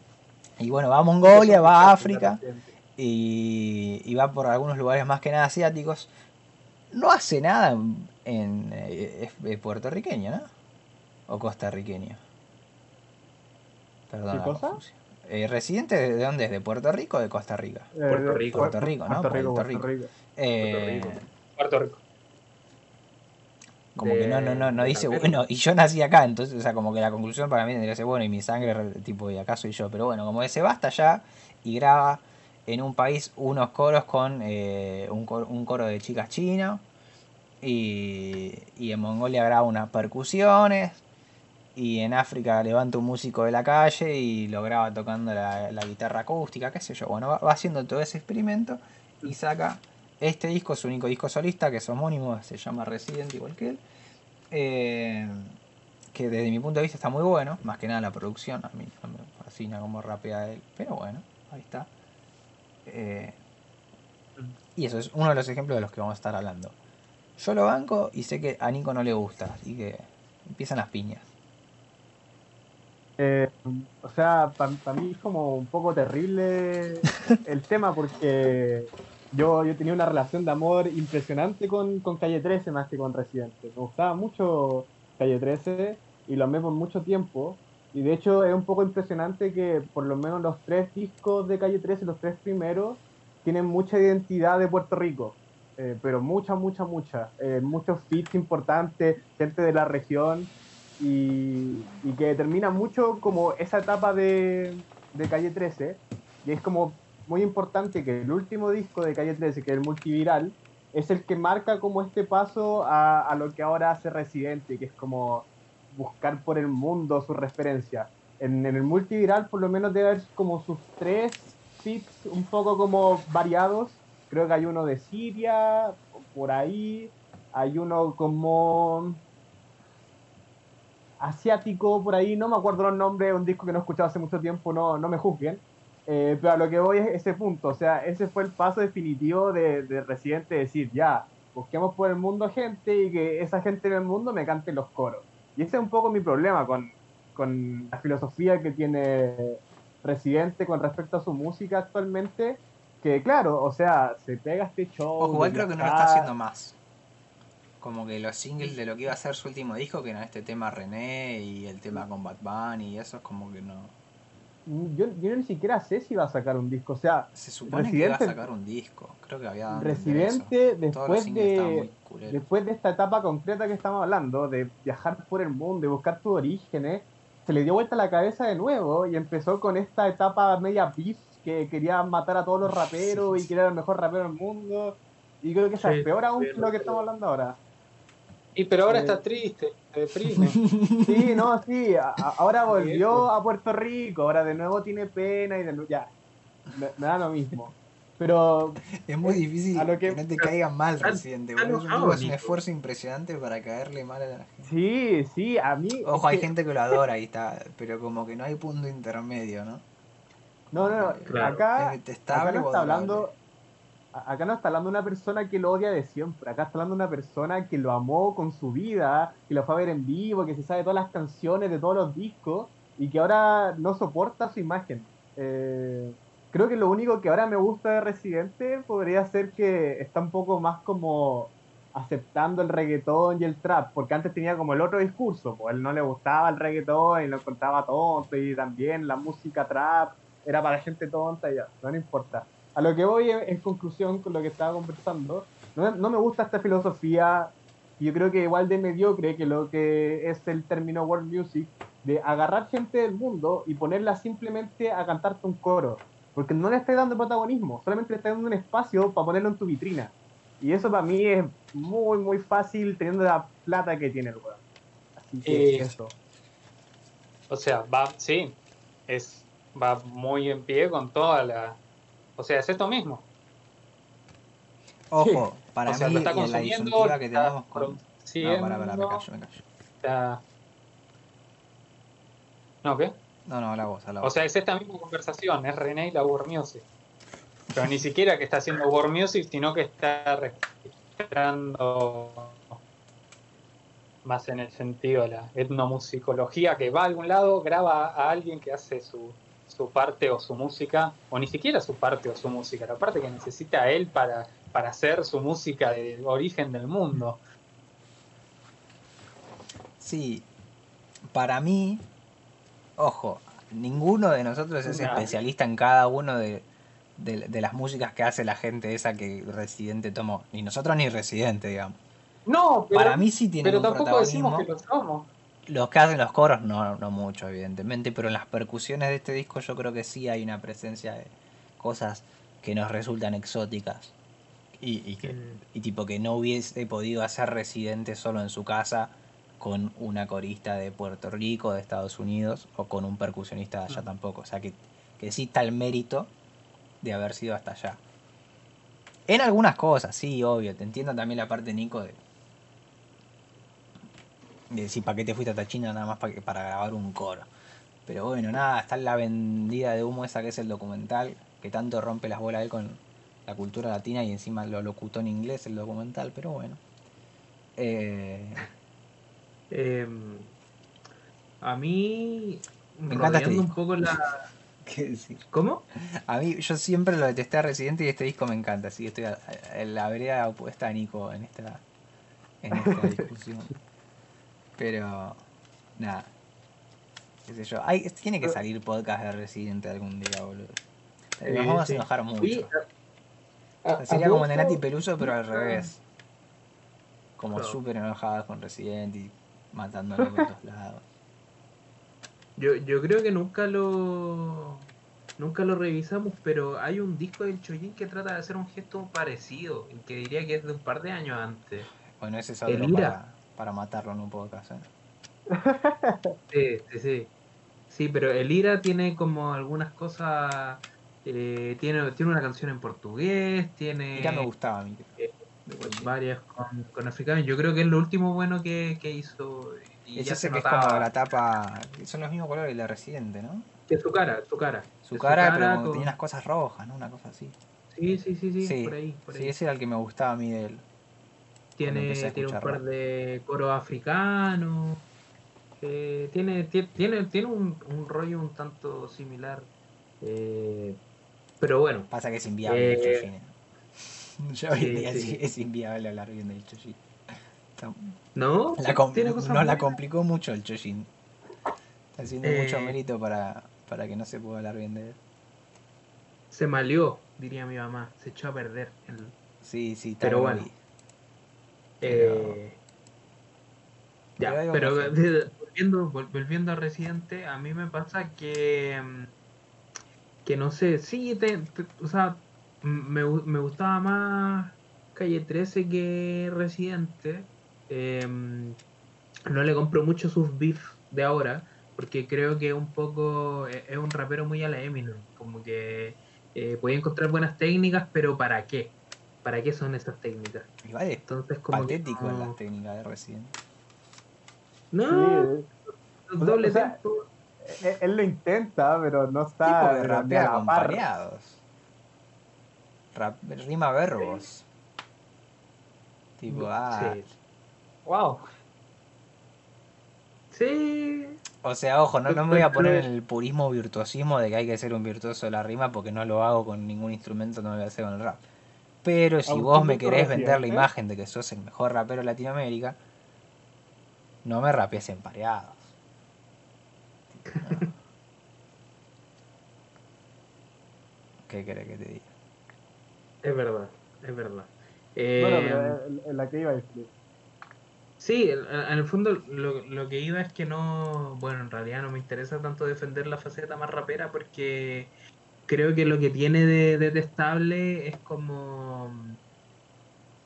y bueno, va a Mongolia, va a África y, y va por algunos lugares más que nada asiáticos. No hace nada en, en, eh, es- es puertorriqueño, ¿no? O costarriqueño. Perdón. Eh, ¿Residente de dónde es? ¿De Puerto Rico o de Costa Rica? Eh, Puerto Rico. Puerto Rico, ¿no? Puerto Rico, Puerto Puerto Rico. Eh, Rico. Puerto Rico. Como de- que no, no, no, no dice, bueno, y yo nací acá, entonces, o sea, como que la conclusión para mí tendría que ser, bueno, y mi sangre, re- tipo, y acá soy yo. Pero bueno, como que se basta ya y graba en un país unos coros con eh, un, coro, un coro de chicas chino, y, y en Mongolia graba unas percusiones, y en África levanta un músico de la calle y lo graba tocando la, la guitarra acústica, qué sé yo. Bueno, va, va haciendo todo ese experimento y saca este disco, su único disco solista, que es homónimo, se llama Resident, igual que él. que desde mi punto de vista está muy bueno, más que nada la producción, a mí no me fascina como rapea él, pero bueno, ahí está. Eh, y eso es uno de los ejemplos de los que vamos a estar hablando. Yo lo banco y sé que a Nico no le gusta, así que empiezan las piñas. Eh, o sea, para mí es como un poco terrible el tema porque yo, yo tenía una relación de amor impresionante con, con Calle 13 más que con Residente. Me gustaba mucho Calle 13 y lo amé por mucho tiempo. Y de hecho es un poco impresionante que por lo menos los tres discos de Calle 13, los tres primeros, tienen mucha identidad de Puerto Rico. Eh, pero mucha, mucha, mucha. Eh, muchos feats importantes, gente de la región y, y que determina mucho como esa etapa de, de Calle 13 y es como muy importante que el último disco de Calle 13 que es el multiviral es el que marca como este paso a, a lo que ahora hace Residente que es como buscar por el mundo su referencia. En, en el multiviral por lo menos debe haber como sus tres feats un poco como variados. Creo que hay uno de Siria por ahí. Hay uno como asiático por ahí, no me acuerdo los nombres, un disco que no he escuchado hace mucho tiempo, no, no me juzguen. Eh, pero a lo que voy es ese punto, o sea, ese fue el paso definitivo de, de Residente, decir, ya, busquemos por el mundo gente y que esa gente en el mundo me cante los coros. Y ese es un poco mi problema con, con la filosofía que tiene Residente con respecto a su música actualmente, que claro, o sea, se pega este show. Ojo, igual creo que no lo está haciendo más. Como que los singles de lo que iba a ser su último disco, que eran este tema René y el tema con Bunny y eso es como que no. Yo, yo ni siquiera sé si va a sacar un disco, o sea, Se supone que iba a Residente- sacar un disco. Creo que había Residente, después de, después de esta etapa concreta que estamos hablando, de viajar por el mundo, de buscar tus orígenes, se le dio vuelta la cabeza de nuevo y empezó con esta etapa media beef que quería matar a todos los raperos y que era el mejor rapero del mundo. Y creo que Sí, es peor aún que lo que estamos hablando ahora. Y pero ahora Eh. está triste, se deprime. Sí, no, sí, a- ahora volvió a Puerto Rico, ahora de nuevo tiene pena y de nuevo, ya, me, me da lo mismo. Pero Es muy difícil a lo que- que no te caigan mal, Residente. boludo. Es un- esfuerzo impresionante para caerle mal a la gente. sí, sí, a mí... Ojo, hay que- gente que lo adora y está, pero como que no hay punto intermedio, ¿no? No, no, no, Claro. acá, Es acá no está adorable. hablando... Acá no está hablando una persona que lo odia de siempre, acá está hablando una persona que lo amó con su vida, que lo fue a ver en vivo, que se sabe todas las canciones de todos los discos y que ahora no soporta su imagen. Eh, creo que lo único que ahora me gusta de Residente podría ser que está un poco más como aceptando el reggaetón y el trap, porque antes tenía como el otro discurso, pues él no le gustaba el reggaetón y lo encontraba tonto y también la música trap era para gente tonta y ya, no importa. A lo que voy en, en conclusión con lo que estaba conversando, no, no me gusta esta filosofía, y yo creo que igual de mediocre que lo que es el término world music, de agarrar gente del mundo y ponerla simplemente a cantarte un coro, porque no le estás dando protagonismo, solamente le estás dando un espacio para ponerlo en tu vitrina. Y eso para mí es muy, muy fácil teniendo la plata que tiene el weón. Así que Eh, eso. O sea, va, sí, es, va muy en pie con toda la... O sea, es esto mismo. Ojo, para o sea, mí lo está la consumiendo, disyuntiva que tenemos con... No, para, para, me callo, me callo. está- ¿No, qué? No, no, habla vos, habla O vos. sea, es esta misma conversación, es René y la Music. Pero ni siquiera que está haciendo World Music, sino que está registrando más en el sentido de la etnomusicología, que va a algún lado, graba a alguien que hace su, su parte o su música, o ni siquiera su parte o su música, la parte que necesita él para, para hacer su música de origen del mundo. Sí, para mí, ojo, ninguno de nosotros es especialista en cada uno de, de- de las músicas que hace la gente esa que Residente tomó. Ni nosotros ni Residente, digamos. No, pero, Para mí sí tiene pero un tampoco decimos que lo somos. Los que hacen los coros, no, no mucho, evidentemente, pero en las percusiones de este disco yo creo que sí hay una presencia de cosas que nos resultan exóticas. Y, y que, Mm. y tipo que no hubiese podido hacer residente solo en su casa con una corista de Puerto Rico, de Estados Unidos, o con un percusionista de allá Mm. tampoco. O sea que, que sí está el mérito de haber sido hasta allá. En algunas cosas, sí, obvio. Te entiendo también la parte, Nico, de, de decir, ¿para qué te fuiste hasta China nada más para, para grabar un coro? Pero bueno, nada, está la vendida de humo esa que es el documental, que tanto rompe las bolas él con la cultura latina y encima lo locutó en inglés el documental, pero bueno. Eh, Em, a mí, Me encanta este un poco la... ¿Qué decir? ¿Cómo? A mí, yo siempre lo detesté a Residente y este disco me encanta, así que estoy en la vereda opuesta a Nico en esta, en esta discusión. Pero, nada. Qué sé yo. Hay, tiene que salir podcast de Residente algún día, boludo. Nos Sí, vamos sí. a enojar mucho. A- a- Sería a como Nenati esto- Peluso, pero al revés. Como Claro. súper enojadas con Residente y matándolo por todos lados. Yo, yo creo que nunca lo nunca lo revisamos, pero hay un disco del Chojin que trata de hacer un gesto parecido, que diría que es de un par de años antes. Bueno, ese es otro El Ira. para, para matarlo en un podcast. ¿eh? Sí, sí, sí. Sí, pero el Ira tiene como algunas cosas. eh, tiene, tiene una canción en portugués, tiene Ira me gustaba a mí. varias con, con africano. Yo creo que es lo último bueno que, que hizo. Y Es ya ese se que es como la tapa. Son los mismos colores de la Residente, ¿no? que su cara, su cara. Su Es cara, pero como con- tenía unas cosas rojas, ¿no? Una cosa así. Sí, sí, sí, sí, Sí, por ahí. Por sí, ahí. ese era el que me gustaba a mí de él. Tiene, tiene un par de coros africanos. eh, tiene, tie- tiene, tiene un, un rollo un tanto similar. eh, pero bueno, Pasa que es inviable el Eh, Chojin. Yo hoy sí, día sí. es inviable hablar bien del. Está- ¿no? La com- Tiene cosas nos la complicó mucho el Chojin. Está haciendo Eh. mucho mérito para, para que no se pueda hablar bien de él. Se malió, diría mi mamá. Se echó a perder. el- Sí, sí, está Pero bueno. Eh, ya, Pero volviendo, vol- volviendo a Residente, a mí me pasa que, mm, que no sé, sí, te- te- o sea, me, me gustaba más Calle 13 que Residente. Em, no le compro mucho sus beef de ahora, porque creo que un poco e- es un rapero muy a la Eminem, como que eh, puede encontrar buenas técnicas, pero ¿para qué? ¿Para qué son esas técnicas? Igual es Entonces, como que patético en no- las técnicas de Resident. No, Sí, doble o sea, tempo. él, él lo intenta, pero no está. Tipo que pero ni rapea a la par. acompañados. Rap- rima verbos. Tipo, ah. Sí. Wow. Sí, O sea, ojo, no, no me voy a poner en el purismo virtuosismo de que hay que ser un virtuoso de la rima porque no lo hago con ningún instrumento, no lo voy a hacer con el rap. Pero si vos me querés vender la reciente. imagen de que sos el mejor rapero de Latinoamérica, no me rapees en pareados. No. ¿Qué querés que te diga? es verdad, es verdad. Bueno, Eh, pero en- en la que iba a decir. Sí, en, en el fondo lo, lo que iba es que no, bueno, en realidad no me interesa tanto defender la faceta más rapera porque creo que lo que tiene de detestable es como,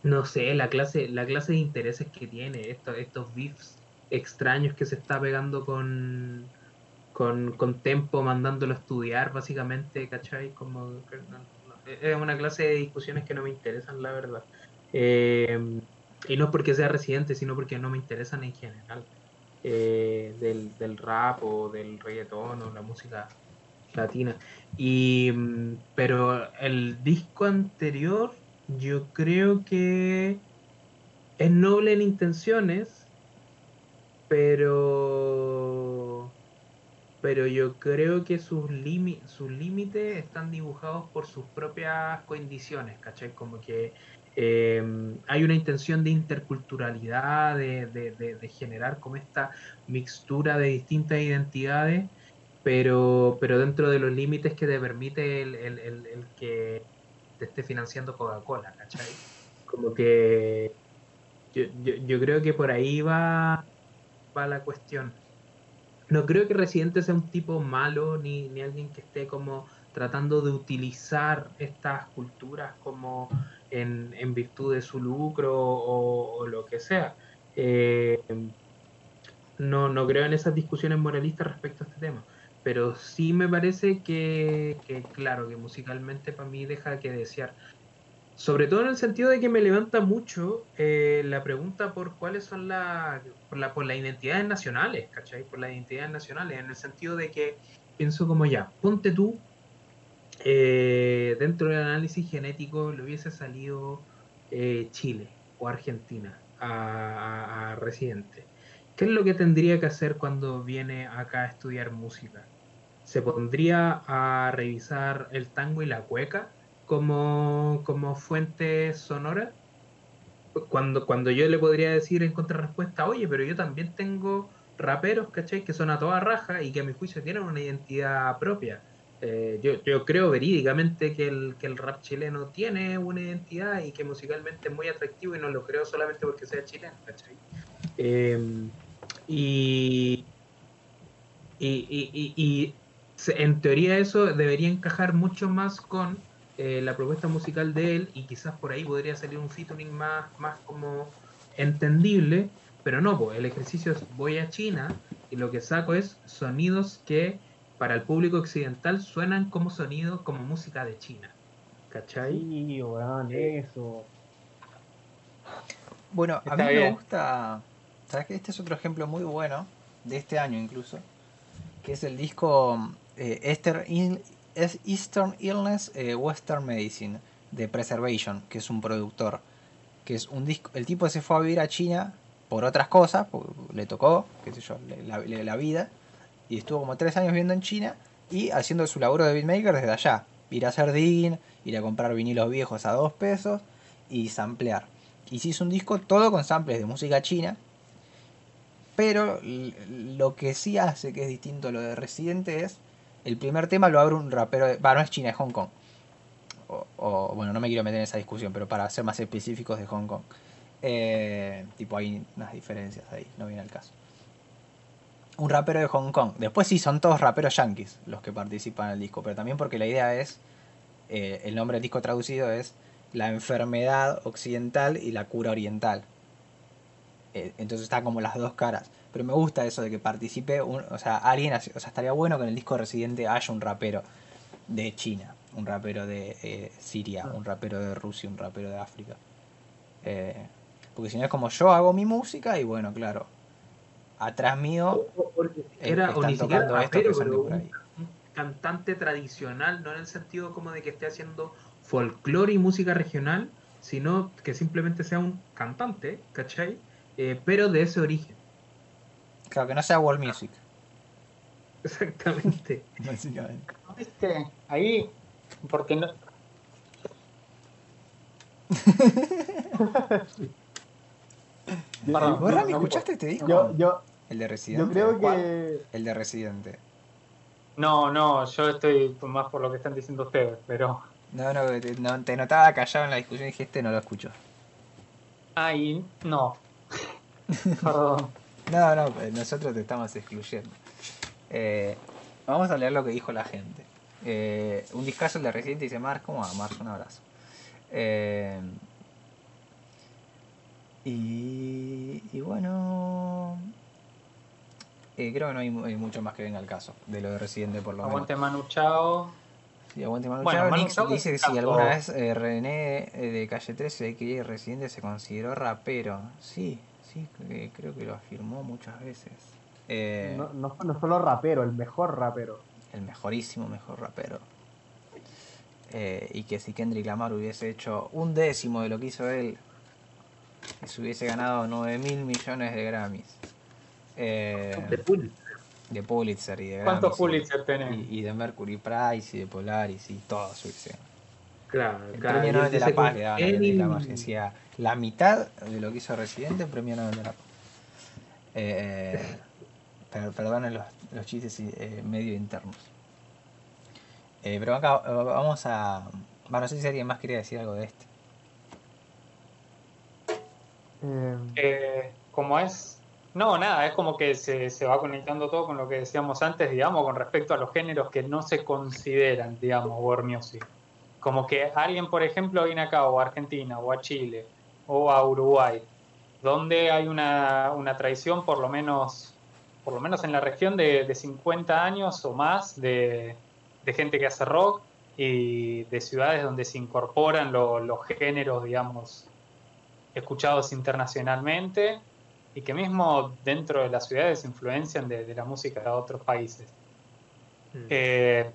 no sé, la clase, la clase de intereses que tiene, estos, estos beefs extraños que se está pegando con, con, con Tempo, mandándolo a estudiar, básicamente, ¿cachai? Como, es una clase de discusiones que no me interesan, la verdad. Eh, y no porque sea residente, sino porque no me interesan en general. eh, del, del rap o del reggaetón o la música latina. Y, mm, pero el disco anterior, yo creo que es noble en intenciones, pero pero yo creo que sus límites están dibujados por sus propias condiciones, ¿cachai? Como que eh, hay una intención de interculturalidad, de, de- de- de generar como esta mixtura de distintas identidades, pero, pero dentro de los límites que te permite el, el- el- que te esté financiando Coca-Cola, ¿cachai? Como que yo, yo, yo creo que por ahí va, va la cuestión. No creo que Residente sea un tipo malo ni, ni alguien que esté como tratando de utilizar estas culturas como en, en virtud de su lucro o, o lo que sea. Eh, no, no creo en esas discusiones moralistas respecto a este tema, pero sí me parece que, claro, que musicalmente para mí deja que desear. Sobre todo en el sentido de que me levanta mucho eh, la pregunta por cuáles son la, por, la, por las identidades nacionales, ¿cachai? Por las identidades nacionales, en el sentido de que pienso como ya, ponte tú, eh, dentro del análisis genético le hubiese salido eh, Chile o Argentina a, a- a Residente. ¿Qué es lo que tendría que hacer cuando viene acá a estudiar música? ¿Se pondría a revisar el tango y la cueca como, como fuente sonora? Cuando, cuando yo le podría decir en contrarrespuesta, oye, pero yo también tengo raperos, ¿cachai? Que son a toda raja y que a mi juicio tienen una identidad propia. Eh, yo, yo creo verídicamente que el, que el rap chileno tiene una identidad y que musicalmente es muy atractivo y no lo creo solamente porque sea chileno, ¿cachai? Eh, y, en teoría eso debería encajar mucho más con eh, la propuesta musical de él y quizás por ahí podría salir un featuring más, más como entendible, pero no, pues, el ejercicio es voy a China y lo que saco es sonidos que para el público occidental suenan como sonidos, como música de China. ¿Cachai? Sí, weón, eso. Bueno, a mí me gusta. ¿Sabes qué? Este es otro ejemplo muy bueno, de este año incluso, que es el disco eh, Es Eastern Illness eh, Western Medicine de Preservation, que es un productor. Que es un disco. El tipo se fue a vivir a China por otras cosas, le tocó, qué sé yo, la, vida, y estuvo como tres años viviendo en China y haciendo su laburo de beatmaker desde allá. Ir a hacer digging, ir a comprar vinilos viejos a dos pesos y samplear. Y se hizo un disco todo con samples de música china. Pero lo que sí hace que es distinto a lo de Residente es. El primer tema lo abre un rapero. de- no es China, es Hong Kong. O, o, bueno, no me quiero meter en esa discusión, pero para ser más específicos de Hong Kong. Eh, tipo, hay unas diferencias ahí, no viene al caso. un rapero de Hong Kong. Después sí, son todos raperos yankees los que participan en el disco, pero también porque la idea es, eh, el nombre del disco traducido es la enfermedad occidental y la cura oriental. Eh, entonces está como las dos caras. Pero me gusta eso de que participe, un- o sea, alguien, o sea, estaría bueno que en el disco Residente haya un rapero de China, un rapero de eh, Siria, un rapero de Rusia, un rapero de África. Eh, porque si no es como yo hago mi música y bueno, claro, atrás mío eh, o están tocando esto rapero, que son de pero por un, ahí. un cantante tradicional, no en el sentido como de que esté haciendo folclore y música regional, sino que simplemente sea un cantante, ¿cachai? Eh, pero de ese origen. Claro, que no sea world music, Exactamente. básicamente. ¿Viste? Ahí, porque no. Perdón, ¿Vos, Rami, no- no escuchaste este disco? Yo, yo, El de Residente. yo creo ¿Cuál? que. El de Residente. No, no, yo estoy más por lo que están diciendo ustedes, pero. No, no, te, no, te notaba callado en la discusión y dije, este no lo escucho. Ay, no. Perdón. No, no, pues nosotros te estamos excluyendo. Eh, vamos a leer lo que dijo la gente. Eh, un discazo de Residente dice, Mar, ¿cómo va? Mar, un abrazo. Eh, y, y bueno... eh, creo que no hay, mu- hay mucho más que venga al caso de lo de Residente por lo menos. Aguante Manu Chao. Sí, aguante Manu Bueno, Chao. Manu Nix Chao dice que si alguna vez eh, René eh, de Calle 13 de que Residente se consideró rapero. Sí, sí, creo que lo afirmó muchas veces. Eh, No, no, no solo rapero, el mejor rapero. el mejorísimo, mejor rapero. Eh, y que si Kendrick Lamar hubiese hecho un décimo de lo que hizo él, se hubiese ganado 9 mil millones de Grammys. Eh, De pool. de Pulitzer y de ¿Cuántos Grammys. Pulitzer tenés? Y, y de Mercury Prize y de Polaris y todo ganado. Claro, El claro. premio y Nobel de la Paz le daban a Kendrick y- Lamar, que decía la mitad de lo que hizo Residente, premio Nobel de la Paz. Eh, per- perdonen los, los chistes eh, medio internos. Eh, pero acá eh, vamos a. Bueno, no sé si alguien más quería decir algo de este. Eh, Eh, como es. No, nada, es como que se, se va conectando todo con lo que decíamos antes, digamos, con respecto a los géneros que no se consideran, digamos, world music. Como que alguien, por ejemplo, viene acá, o a Argentina, o a Chile, o a Uruguay, donde hay una, una tradición, por lo menos, por lo menos en la región, de, de 50 años o más de, de gente que hace rock y de ciudades donde se incorporan lo- los géneros, digamos, escuchados internacionalmente y que mismo dentro de las ciudades influencian de, de la música de otros países. Mm. Eh,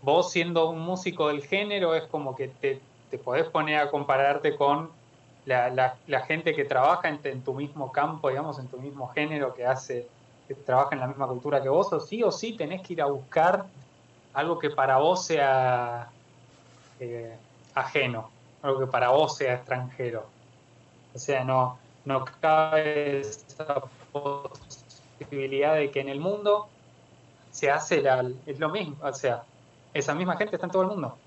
vos siendo un músico del género es como que te, te podés poner a compararte con la, la- la gente que trabaja en, tu mismo campo, digamos, en tu mismo género, que hace, que trabaja en la misma cultura que vos, o sí o sí tenés que ir a buscar algo que para vos sea eh, ajeno, algo que para vos sea extranjero. O sea, no, no cabe esa posibilidad de que en el mundo se hace la, es lo mismo, o sea, esa misma gente está en todo el mundo.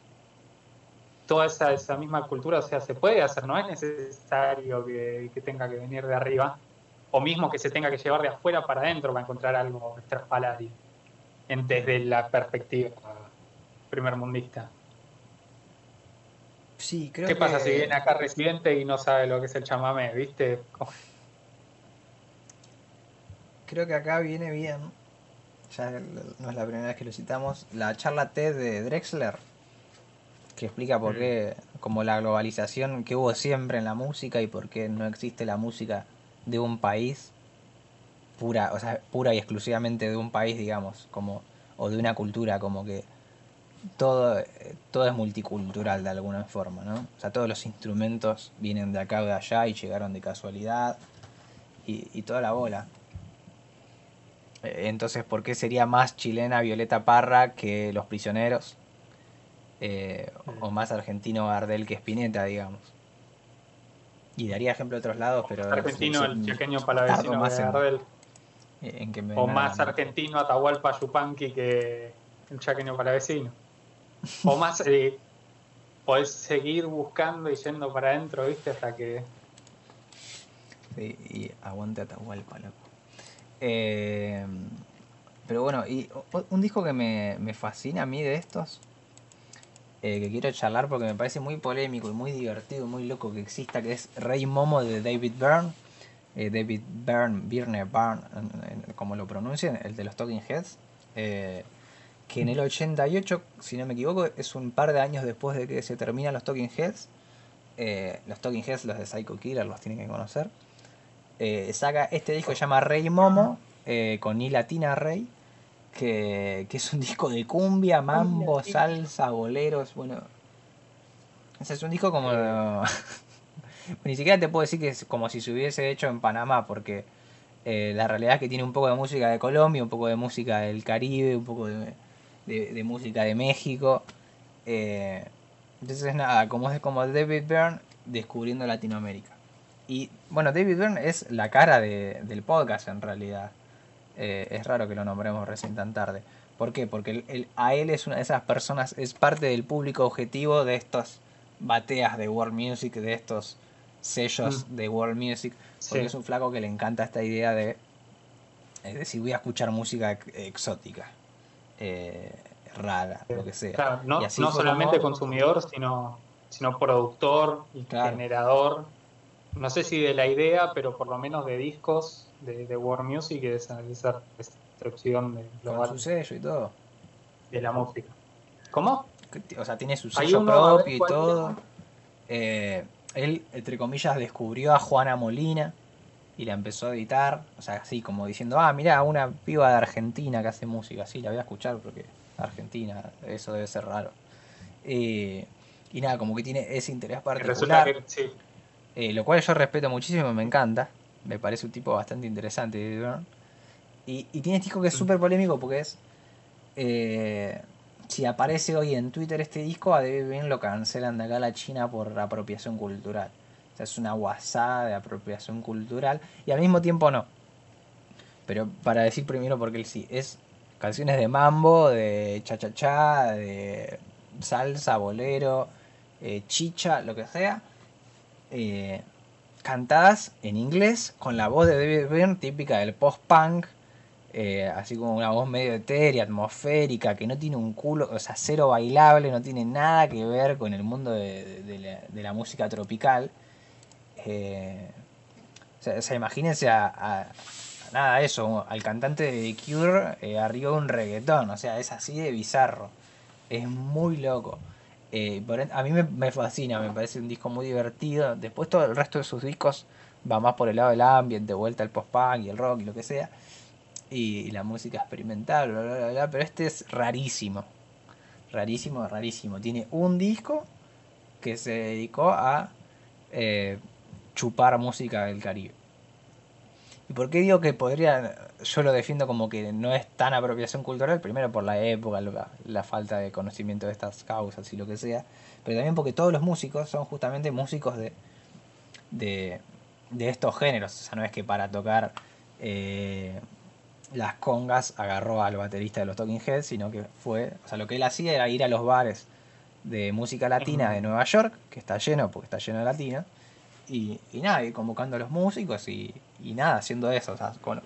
Toda esa, esa misma cultura, o sea, se puede hacer, no es necesario que, que tenga que venir de arriba, o mismo que se tenga que llevar de afuera para adentro para encontrar algo extraspalario, en, desde la perspectiva primermundista. Sí, creo ¿Qué que. pasa si viene acá residente y no sabe lo que es el chamamé, viste? Creo que acá viene bien. Ya no es la primera vez que lo citamos. La charla TED de Drexler. Que explica por Mm. qué, como la globalización que hubo siempre en la música y por qué no existe la música de un país pura, o sea, pura y exclusivamente de un país, digamos, como, o de una cultura, como que todo, todo es multicultural de alguna forma, ¿no? O sea, todos los instrumentos vienen de acá o de allá y llegaron de casualidad y, y toda la bola. Eh, Entonces, ¿por qué sería más chilena Violeta Parra que Los Prisioneros? Eh, o más argentino Gardel que Spinetta, digamos. Y daría ejemplo de otros lados, pero... argentino, el tardo palavecino más de en- Gardel. en que me O más argentino Atahualpa Yupanqui que el chaqueño palavecino. O más, eh, podés seguir buscando y yendo para adentro, viste, hasta que... Sí, y aguante Atahualpa, loco. Eh, pero bueno, y un disco que me, me fascina a mí de estos, eh, que quiero charlar porque me parece muy polémico y muy divertido, muy loco que exista, que es Rey Momo de David Byrne. eh, David Byrne, Byrne, Byrne, como lo pronuncien, el de los Talking Heads. eh, que en el 88, si no me equivoco, es un par de años después de que se terminan los Talking Heads. los Talking Heads, los de Psycho Killer, los tienen que conocer. saca este disco que se llama Rey Momo, con I latina Rey, que, que es un disco de cumbia, mambo, salsa, boleros, bueno. Ese es un disco como... Ni siquiera te puedo decir que es como si se hubiese hecho en Panamá, porque eh, la realidad es que tiene un poco de música de Colombia, un poco de música del Caribe, un poco de, de- de música de México. eh, entonces nada, como es como David Byrne descubriendo Latinoamérica. Y bueno, David Byrne es la cara de- del podcast en realidad. Eh, es raro que lo nombremos recién tan tarde. ¿Por qué? Porque él- a él es una de esas personas, es parte del público objetivo de estos bateas de World Music, de estos sellos de World Music, porque Sí. es un flaco que le encanta esta idea de, es decir, voy a escuchar música ex- exótica, eh, rara, lo que sea. Claro, no, solamente como- consumidor, sino, sino productor y Claro. generador. No sé si de la idea, pero por lo menos de discos de, de World Music y de esa, de esa recepción de, con global su sello y todo. de la música. ¿Cómo? O sea, tiene su sello propio y ¿cuál todo. Eh, él, entre comillas, descubrió a Juana Molina y la empezó a editar. O sea, así como diciendo, ah, mirá, una piba de Argentina que hace música. Sí, la voy a escuchar porque Argentina, eso debe ser raro. Eh, y nada, como que tiene ese interés particular. que sí, Eh, lo cual yo respeto muchísimo, me encanta. Me parece un tipo bastante interesante. David Byrne. Y, y tiene este disco que es súper polémico porque es. eh, si aparece hoy en Twitter este disco, a David Byrne lo cancelan de acá a la China por apropiación cultural. O sea, es una guasada de apropiación cultural. Y al mismo tiempo no. Pero para decir primero porque él sí. Es canciones de mambo, de cha-cha-cha, de salsa, bolero, eh, chicha, lo que sea eh, cantadas en inglés con la voz de David Byrne típica del post-punk, eh, así como una voz medio etérea, atmosférica, que no tiene un culo, o sea, cero bailable, no tiene nada que ver con el mundo de, la, música tropical. Eh, o, sea, o sea, imagínense a, a- a nada eso, al cantante de The Cure eh, arriba de un reggaetón, o sea, es así de bizarro, es muy loco. Eh, a mí me, fascina, me parece un disco muy divertido. Después todo el resto de sus discos va más por el lado del ambiente, de vuelta al post-punk y el rock y lo que sea. Y, la música experimental, bla, bla, bla. Pero este es rarísimo. Rarísimo, rarísimo. Tiene un disco que se dedicó a eh, chupar música del Caribe. ¿Y por qué digo que podría, yo lo defiendo como que no es tan apropiación cultural? Primero por la época, la, la falta de conocimiento de estas causas y lo que sea, pero también porque todos los músicos son justamente músicos de, de, de estos géneros. O sea, no es que para tocar eh, las congas agarró al baterista de los Talking Heads, sino que fue, o sea, lo que él hacía era ir a los bares de música latina de Nueva York, que está lleno, porque está lleno de latinos, y, y nada, ir convocando a los músicos y, y nada, haciendo eso. O sea, con-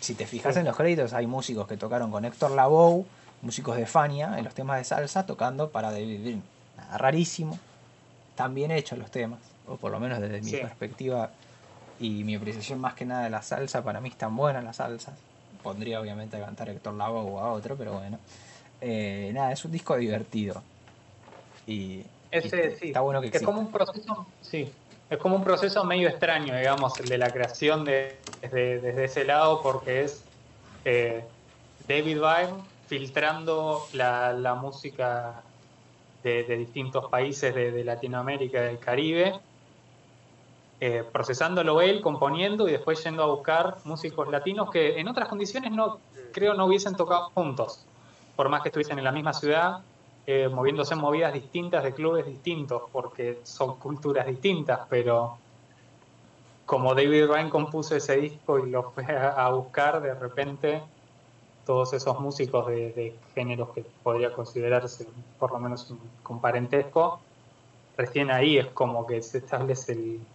si te fijas Sí. en los créditos, hay músicos que tocaron con Héctor Lavoe, músicos de Fania, en los temas de salsa, tocando para David Byrne. Nada, rarísimo. Están bien hechos los temas, o por lo menos desde mi perspectiva y mi apreciación más que nada de la salsa, para mí están buenas las salsas. Pondría obviamente a cantar Héctor Lavoe o a otro, pero bueno. Eh, nada, es un disco divertido. Y, y Ese, sí. está bueno que es exista. como un proceso, sí, es como un proceso medio extraño, digamos, el de la creación de, desde, ese lado, porque es eh, David Byrne filtrando la, música de, distintos países de, de Latinoamérica y del Caribe, eh, procesándolo él, componiendo y después yendo a buscar músicos latinos que en otras condiciones no creo no hubiesen tocado juntos, por más que estuviesen en la misma ciudad, eh, moviéndose en movidas distintas de clubes distintos, porque son culturas distintas, pero como David Ryan compuso ese disco y lo fue a, buscar, de repente todos esos músicos de, de géneros que podría considerarse por lo menos un- con parentesco, recién ahí es como que se establece el...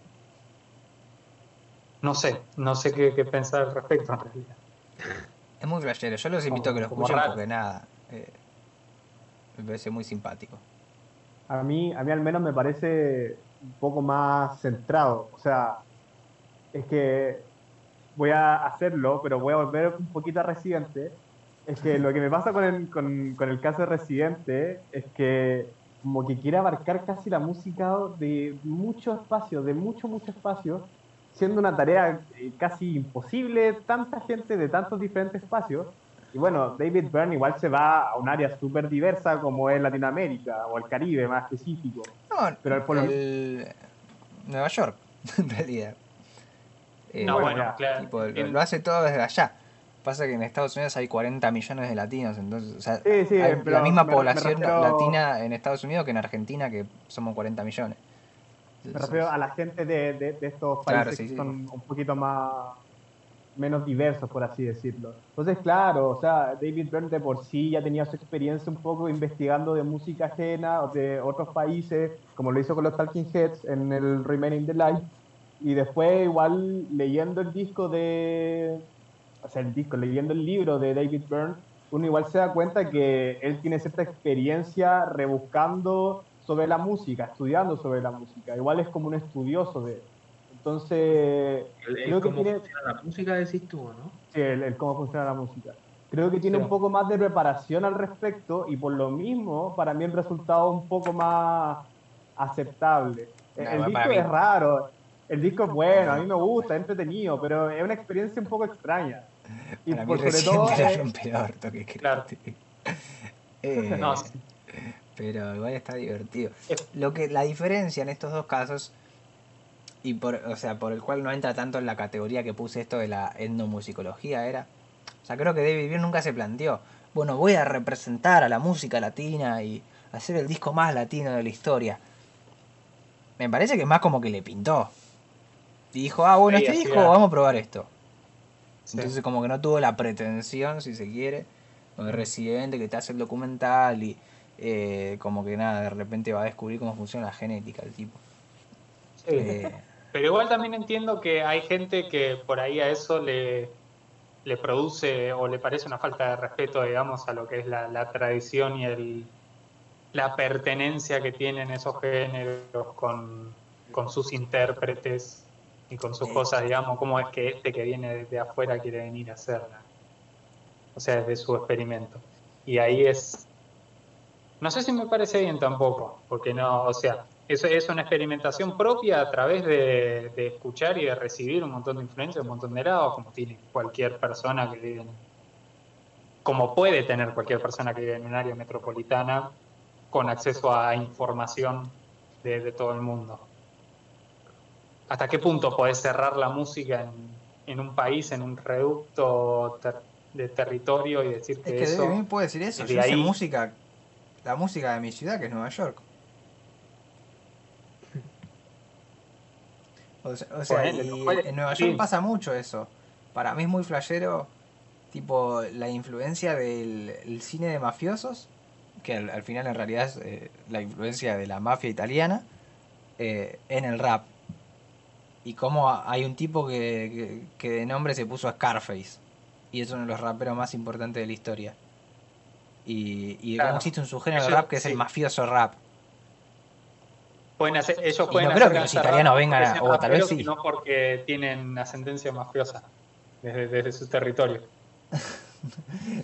No sé, no sé qué, qué pensar al respecto en realidad. Es muy flashero. Yo los invito a que lo escuchen porque nada. eh, me parece muy simpático. A mí, a mí al menos me parece un poco más centrado. O sea, es que voy a hacerlo, pero voy a volver un poquito a Residente. Es que lo que me pasa con el, con, el caso de Residente es que como que quiere abarcar casi la música de mucho espacio, de mucho, mucho espacio, siendo una tarea casi imposible, tanta gente de tantos diferentes espacios. Y bueno, David Byrne igual se va a un área súper diversa como es Latinoamérica o el Caribe más específico. No, Pero por el- Nueva York, en realidad. Eh, No, bueno, claro. tipo, lo, hace todo desde allá. Pasa que en Estados Unidos hay 40 millones de latinos, entonces, o sea, Sí, sí, hay pero la misma me- me población refiero- latina en Estados Unidos que en Argentina, que somos 40 millones. Me refiero a la gente de, de- de estos países Claro, sí, que sí. son un poquito más menos diversos, por así decirlo. Entonces, claro, o sea, David Byrne de por sí ya tenía su experiencia un poco investigando de música ajena de otros países, como lo hizo con los Talking Heads en el Remaining the Light, y después igual leyendo el disco de, o sea, el disco, leyendo el libro de David Byrne, uno igual se da cuenta que él tiene cierta experiencia rebuscando sobre la música, estudiando sobre la música. Igual es como un estudioso de... Entonces, El, el creo que cómo tiene funciona la música decís tú, ¿no? sí, el, el cómo funciona la música. Creo que tiene Sí. un poco más de preparación al respecto y por lo mismo, para mí el resultado es un poco más aceptable. El, No, el disco mí- es raro, el disco es bueno, a mí me gusta, es entretenido, pero es una experiencia un poco extraña. Y Para mí por sobre Resident todo... era rompedor, toque que Claro. Eh, No. Pero igual está divertido. Lo que la diferencia en estos dos casos y por, o sea, por el cual no entra tanto en la categoría que puse esto de la etnomusicología era, o sea, creo que David Byrne nunca se planteó, bueno, voy a representar a la música latina y hacer el disco más latino de la historia. Me parece que es más como que le pintó. Y dijo, ah, bueno, Sí, este disco vamos a probar esto. Sí. Entonces como que no tuvo la pretensión, si se quiere, el residente que te hace el documental y eh, como que nada, de repente va a descubrir cómo funciona la genética el tipo. Sí. Eh, Pero igual también entiendo que hay gente que por ahí a eso le, le produce o le parece una falta de respeto, digamos, a lo que es la, tradición y el, la pertenencia que tienen esos géneros con, con sus intérpretes y con sus cosas, digamos, cómo es que este que viene desde afuera quiere venir a hacerla. O sea, desde su experimento. Y ahí es... No sé si me parece bien tampoco, porque no, o sea, eso es una experimentación propia a través de, de escuchar y de recibir un montón de influencias, un montón de lados, como tiene cualquier persona que vive en, como puede tener cualquier persona que vive en un área metropolitana con acceso a información de, de todo el mundo. ¿Hasta qué punto podés cerrar la música en, en un país, en un reducto ter- de territorio y decir es que, que eso... Byrne puede decir eso, yo hice ahí- música, la música de mi ciudad que es Nueva York. O sea, o sea, Ponele, y en Nueva York sí. pasa mucho eso. Para mí es muy flashero, tipo, la influencia del el cine de mafiosos, que al, al final en realidad es eh, la influencia de la mafia italiana, eh, en el rap. Y cómo a- hay un tipo que, que, que de nombre se puso Scarface. Y es uno de los raperos más importantes de la historia. Y, y Claro. existe un subgénero de rap que es el mafioso rap. Pueden hacer, ellos pueden no creo hacer que los italianos vengan a- o tal vez sí. sino porque tienen ascendencia mafiosa desde, desde su territorio.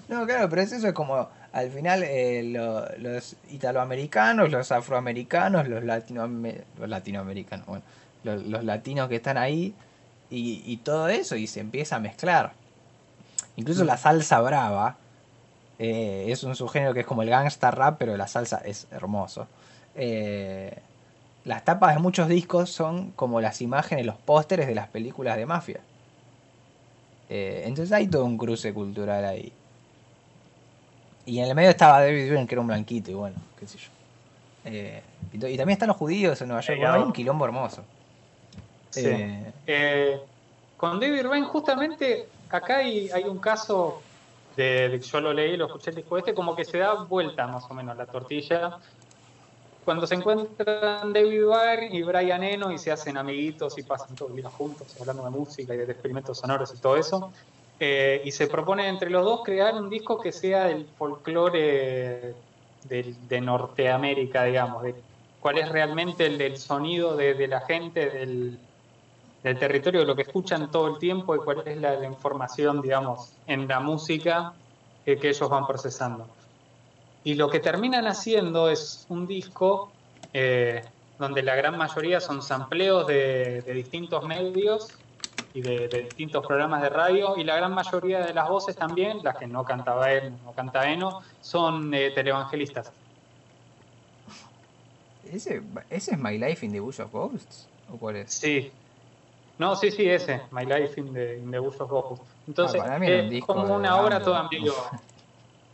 No, claro, pero es eso es como al final eh, lo- los italoamericanos, los afroamericanos, los, los latinoamericanos, bueno, los, los latinos que están ahí y, y todo eso y se empieza a mezclar. Incluso la salsa brava eh, es un subgénero que es como el gangsta rap, pero la salsa es hermoso. Eh, las tapas de muchos discos son como las imágenes, los pósteres de las películas de mafia. Eh, entonces hay todo un cruce cultural ahí. Y en el medio estaba David Byrne, que era un blanquito, y bueno, qué sé yo. Eh, y, también están los judíos en Nueva York. Bueno, hay un quilombo hermoso. Sí. Eh, Eh, con David Byrne, justamente, acá hay, hay un caso de, de yo lo leí, lo escuché el disco este, como que se da vuelta más o menos la tortilla. Cuando se encuentran David Byrne y Brian Eno y se hacen amiguitos y pasan todo el día juntos hablando de música y de experimentos sonoros y todo eso. Eh, y se propone entre los dos crear un disco que sea el folclore del- de Norteamérica, digamos, de cuál es realmente el, sonido de, la gente del, del territorio, de lo que escuchan todo el tiempo y cuál es la, información, digamos, en la música que, que ellos van procesando. Y lo que terminan haciendo es un disco eh, donde la gran mayoría son sampleos de, de distintos medios y de, de distintos programas de radio, y la gran mayoría de las voces también, las que no cantaba él, no canta Eno, son eh, televangelistas. ¿Ese, ¿Ese es My Life in the Bush of Ghosts? ¿O cuál es? Sí. No, sí, sí, ese, My Life in the, in the Bush of Ghosts. Entonces, Ah, era un es como una obra toda medio,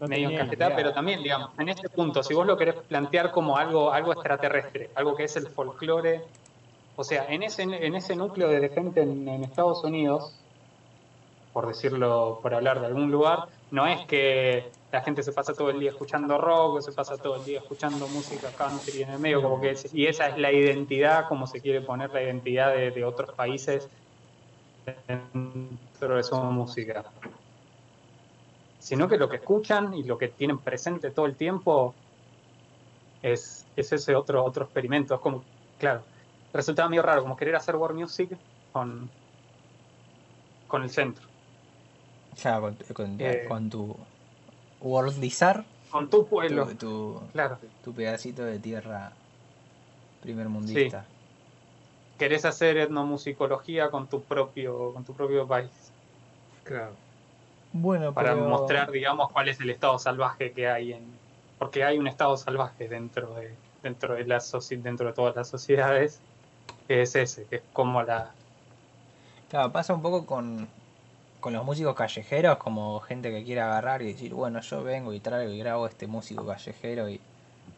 No medio idea. pero también, digamos, en este punto, si vos lo querés plantear como algo, algo extraterrestre, algo que es el folclore, o sea, en ese, en ese núcleo de gente en, en Estados Unidos, por decirlo, por hablar de algún lugar, no es que la gente se pasa todo el día escuchando rock, o se pasa todo el día escuchando música country en el medio, como que es- y esa es la identidad, como se quiere poner la identidad de, de otros países dentro de su música. Sino que lo que escuchan y lo que tienen presente todo el tiempo es, es ese otro, otro experimento. Es como, claro, resultaba medio raro, como querer hacer war music con, con el centro. Ya, con, con, Eh. con tu worldizar, Con tu pueblo. tu, tu, Claro. tu pedacito de tierra primer mundista. Querés hacer etnomusicología con tu propio, con tu propio país. Claro. Bueno, Para pero- mostrar, digamos, cuál es el estado salvaje que hay en. Porque hay un estado salvaje dentro de, dentro de la dentro de todas las sociedades, que es ese, que es como la. Claro, pasa un poco con, con los músicos callejeros, como gente que quiere agarrar y decir, bueno, yo vengo y traigo y grabo este músico callejero y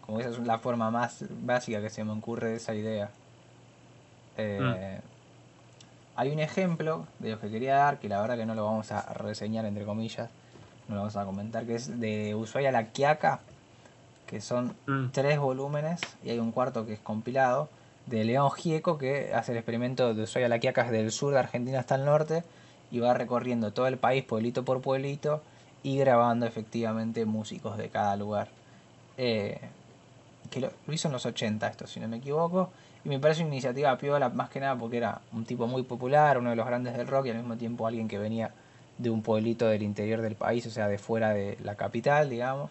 como esa es la forma más básica que se me ocurre de esa idea. Eh, Hay un ejemplo de los que quería dar, que la verdad que no lo vamos a reseñar entre comillas, no lo vamos a comentar, que es de Ushuaia La Quiaca, que son Mm. tres volúmenes y hay un cuarto que es compilado de León Gieco que hace el experimento de Ushuaia La Quiaca desde el sur de Argentina hasta el norte y va recorriendo todo el país pueblito por pueblito y grabando efectivamente músicos de cada lugar. Eh, que lo, lo hizo en los 80 esto, si no me equivoco, y me parece una iniciativa piola más que nada porque era un tipo muy popular, uno de los grandes del rock y al mismo tiempo alguien que venía de un pueblito del interior del país, o sea, de fuera de la capital, digamos.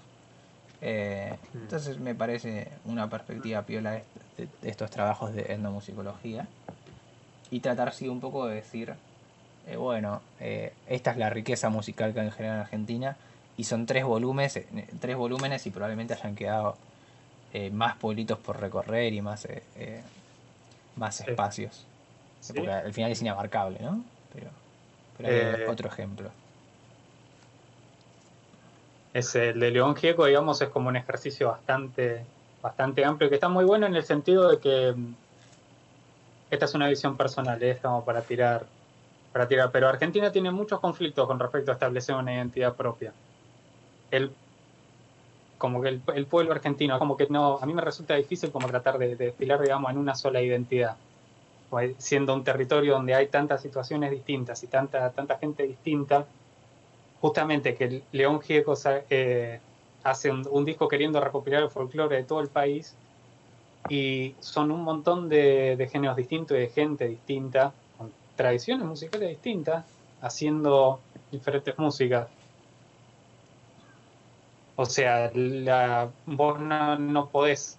Eh, entonces me parece una perspectiva piola de, estos trabajos de etnomusicología y tratar sí un poco de decir, eh, bueno, eh, esta es la riqueza musical que hay en general en Argentina y son tres volúmenes, tres volúmenes y probablemente hayan quedado más pueblitos por recorrer y más más espacios. Sí. Porque al final es inabarcable, ¿no? Pero, pero hay Eh, otro ejemplo. Es el de León Gieco, digamos, es como un ejercicio bastante, bastante amplio, que está muy bueno en el sentido de que mm, esta es una visión personal, ¿eh? estamos para tirar, para tirar, pero Argentina tiene muchos conflictos con respecto a establecer una identidad propia. El, como que el, pueblo argentino, como que no, a mí me resulta difícil como tratar de, de desfilar, digamos, en una sola identidad, Pues, siendo un territorio donde hay tantas situaciones distintas y tanta, tanta gente distinta, justamente que León Gieco eh, hace un, un disco queriendo recopilar el folclore de todo el país y son un montón de, de géneros distintos y de gente distinta, con tradiciones musicales distintas, haciendo diferentes músicas. O sea, la, vos no, no podés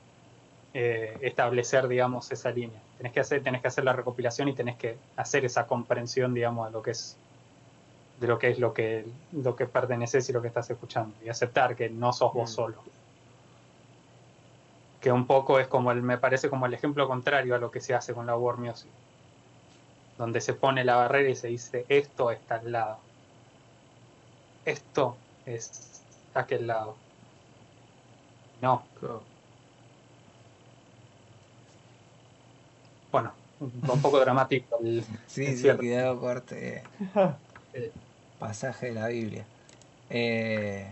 eh, establecer, digamos, esa línea. Tenés que, hacer, tenés que hacer la recopilación y tenés que hacer esa comprensión, digamos, de lo que es de lo que es lo que lo que perteneces y lo que estás escuchando y aceptar que no sos vos Mm. solo que un poco es como el me parece como el ejemplo contrario a lo que se hace con la world music donde se pone la barrera y se dice esto está al lado esto es aquel lado no bueno un, poco dramático el- Sí, es sí, cuidado corte. Eh. Pasaje de la Biblia. Eh,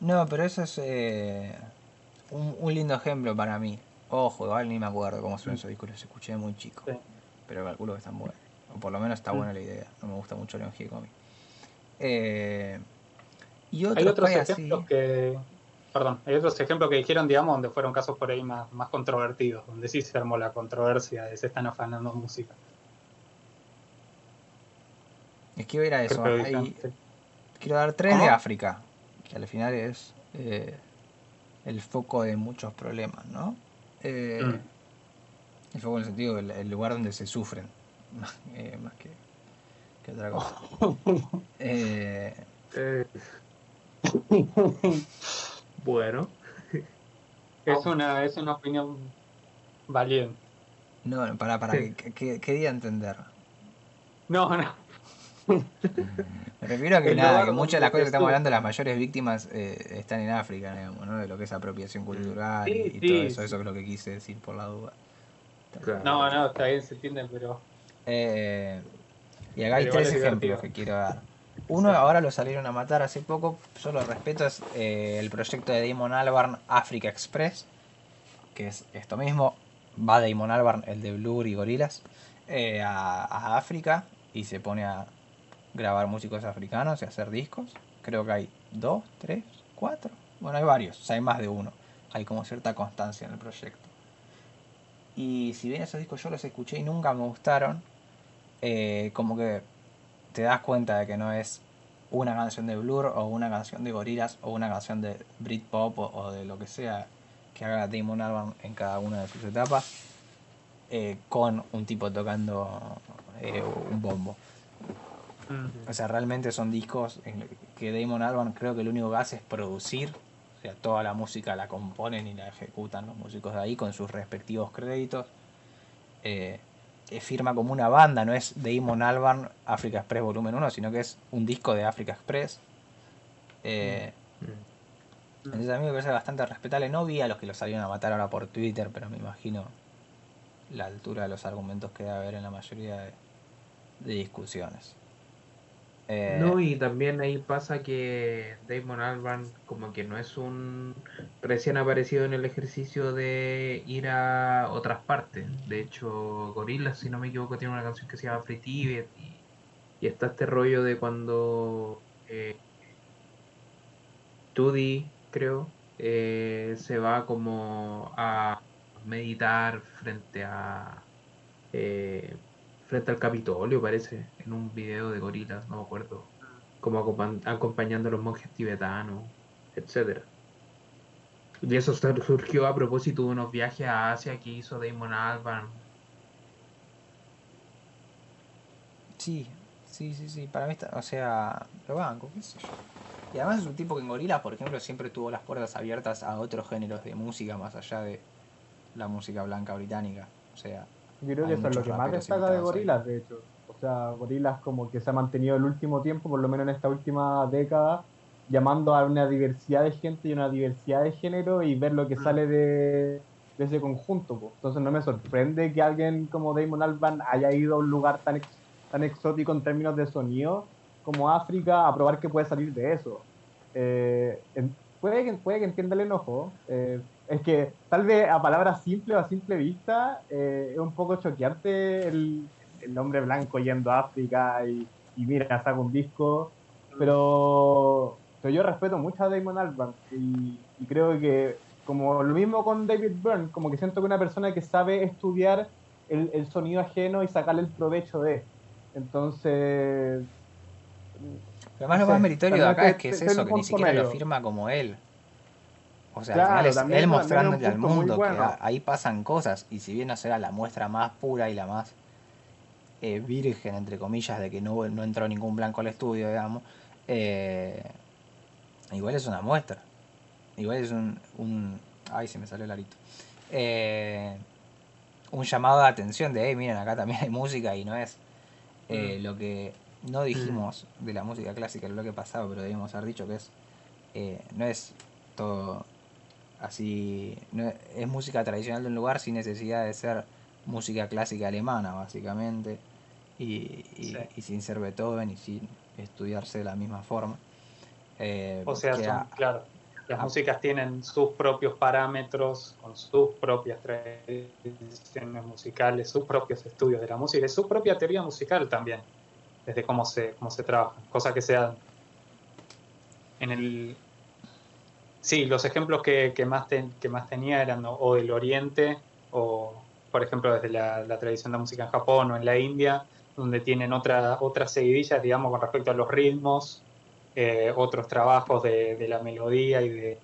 no, pero eso es eh, un, un lindo ejemplo para mí. Ojo, igual ni me acuerdo cómo son esos discos, los escuché muy chico. Sí. Pero calculo que están buenos. O por lo menos está buena la idea. No me gusta mucho León Gieco a mí. Eh, y Hay otros así. ejemplos que. Perdón, hay otros ejemplos que dijeron, digamos, donde fueron casos por ahí más, más controvertidos, donde sí se armó la controversia de se están afanando música. Es que iba a ir a eso. Hay- dijeron- quiero dar tres ¿Cómo? de África, que al final es eh, el foco de muchos problemas, ¿no? Eh, Mm. El foco en el sentido del el lugar donde se sufren, más, eh, más que, que otra cosa. Bueno, Es una, es una opinión valiente. no, no, para, para, Sí. que, que- quería entender. No, no. Me refiero a que El nada, que muchas de las cosas que estamos hablando, las mayores víctimas eh, están en África, digamos, ¿no? De lo que es apropiación cultural Sí, y, y sí, todo eso, sí. eso es lo que quise decir por la duda. claro. No, no, está bien, se entiende, pero. Eh, y acá hay Pero tres es ejemplos divertido. que quiero dar. Uno, ahora lo salieron a matar hace poco, yo lo respeto, es eh, el proyecto de Damon Albarn Africa Express, que es esto mismo, va Damon Albarn, el de Blur y Gorilas, eh, a, a África y se pone a grabar músicos africanos y hacer discos. Creo que hay dos, tres, cuatro, bueno, hay varios, o sea, hay más de uno. Hay como cierta constancia en el proyecto. Y si bien esos discos yo los escuché y nunca me gustaron, eh, como que te das cuenta de que no es una canción de Blur o una canción de Gorillaz o una canción de Britpop o, o de lo que sea que haga Damon Albarn en cada una de sus etapas eh, con un tipo tocando eh, un bombo. O sea, realmente son discos en que Damon Albarn creo que lo único que hace es producir. O sea, toda la música la componen y la ejecutan los músicos de ahí con sus respectivos créditos. Eh, eh, firma como una banda, no es Damon Albarn Africa Express Volumen 1, sino que es un disco de Africa Express. Eh, Mm. entonces a mí me parece bastante respetable. No vi a los que lo salieron a matar ahora por Twitter, pero me imagino la altura de los argumentos que debe haber en la mayoría de, de discusiones. Eh, No, y también ahí pasa que Damon Albarn como que no es un recién aparecido en el ejercicio de ir a otras partes. De hecho, Gorillaz, si no me equivoco, tiene una canción que se llama Free Tibet y, y está este rollo de cuando eh, creo, eh, se va como a meditar frente a eh, frente al Capitolio, parece, en un video de gorilas, no me acuerdo, como acompa- acompañando a los monjes tibetanos, etcétera. Y eso sur- surgió a propósito de unos viajes a Asia que hizo Damon Albarn. Sí, sí, sí, sí. Para mí está, o sea, lo banco, qué sé yo. Y además es un tipo que en Gorillaz, por ejemplo, siempre tuvo las puertas abiertas a otros géneros de música más allá de la música blanca británica. O sea, Yo creo Hay que eso es lo que más destaca de. Gorilas, de hecho. O sea, Gorilas como que se ha mantenido el último tiempo, por lo menos en esta última década, llamando a una diversidad de gente y una diversidad de género y ver lo que sale de, de ese conjunto. po. Entonces no me sorprende que alguien como Damon Albarn haya ido a un lugar tan, ex- tan exótico en términos de sonido como África a probar que puede salir de eso. Eh, puede, que, puede que entienda el enojo. eh, es que tal vez a palabras simples o a simple vista eh, es un poco choqueante el, el hombre blanco yendo a África y, y mira, saca un disco. Pero, pero yo respeto mucho a Damon Albarn y, y creo que, como lo mismo con David Byrne, como que siento que una persona que sabe estudiar el, el sonido ajeno y sacarle el provecho de. Entonces, Además, lo más meritorio de acá es que es eso, que ni siquiera lo firma como él. O sea, Claro, al final es también él mostrándole al mundo que a- ahí pasan cosas. Y si bien no será la muestra más pura y la más eh, virgen, entre comillas, de que no, no entró ningún blanco al estudio, digamos, eh, igual es una muestra. Igual es un, un. Ay, se me salió el arito. Eh, un llamado de atención de, hey, miren, acá también hay música y no es eh, lo que no dijimos de la música clásica el bloque pasado, pero debimos haber dicho que es eh, no es todo así, no es, música tradicional de un lugar sin necesidad de ser música clásica alemana, básicamente, y, y, Sí. y sin ser Beethoven y sin estudiarse de la misma forma. Eh, O sea, son, a- claro, las a- músicas tienen sus propios parámetros, con sus propias tradiciones musicales, sus propios estudios de la música y su propia teoría musical también, desde cómo se, cómo se trabaja, cosa que se da en el sí, los ejemplos que, que más, ten- que más tenía eran o, del Oriente o, por ejemplo, desde la, tradición de la música en Japón o en la India, donde tienen otra, otras seguidillas, digamos, con respecto a los ritmos, eh, otros trabajos de, de la melodía y de,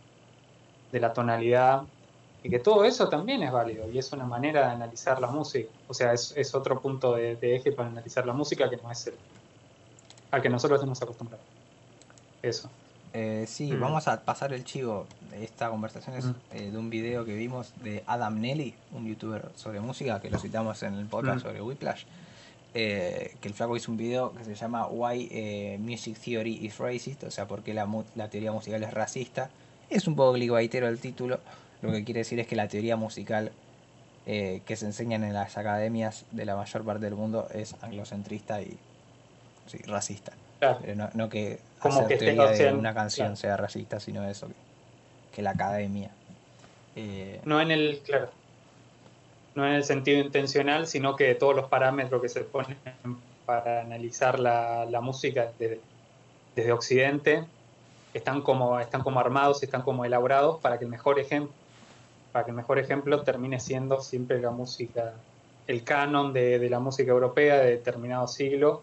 de la tonalidad, y que todo eso también es válido y es una manera de analizar la música. O sea, es, es otro punto de, de eje para analizar la música que no es el al que nosotros estamos acostumbrados. Eso. Eh, sí, Mm. vamos a pasar el chivo. Esta conversación es Mm. eh, de un video que vimos de Adam Nelly, un youtuber sobre música, que lo citamos en el podcast Mm. sobre Whiplash. eh, que el flaco hizo un video que se llama Why eh, Music Theory is Racist, o sea, por qué la, mu- la teoría musical es racista. Es un poco clickbaitero el título, lo que quiere decir es que la teoría musical eh, que se enseñan en las academias de la mayor parte del mundo es anglocentrista y sí, racista. Claro. Pero no, no que Como hacer que sea, de una canción claro. sea racista, sino eso, que, que la academia. eh, No en el, claro, no en el sentido intencional, sino que todos los parámetros que se ponen para analizar la, la música desde, desde Occidente están como, están como armados, están como elaborados para que el mejor ejemplo, para que el mejor ejemplo termine siendo siempre la música, el canon de, de la música europea de determinado siglo.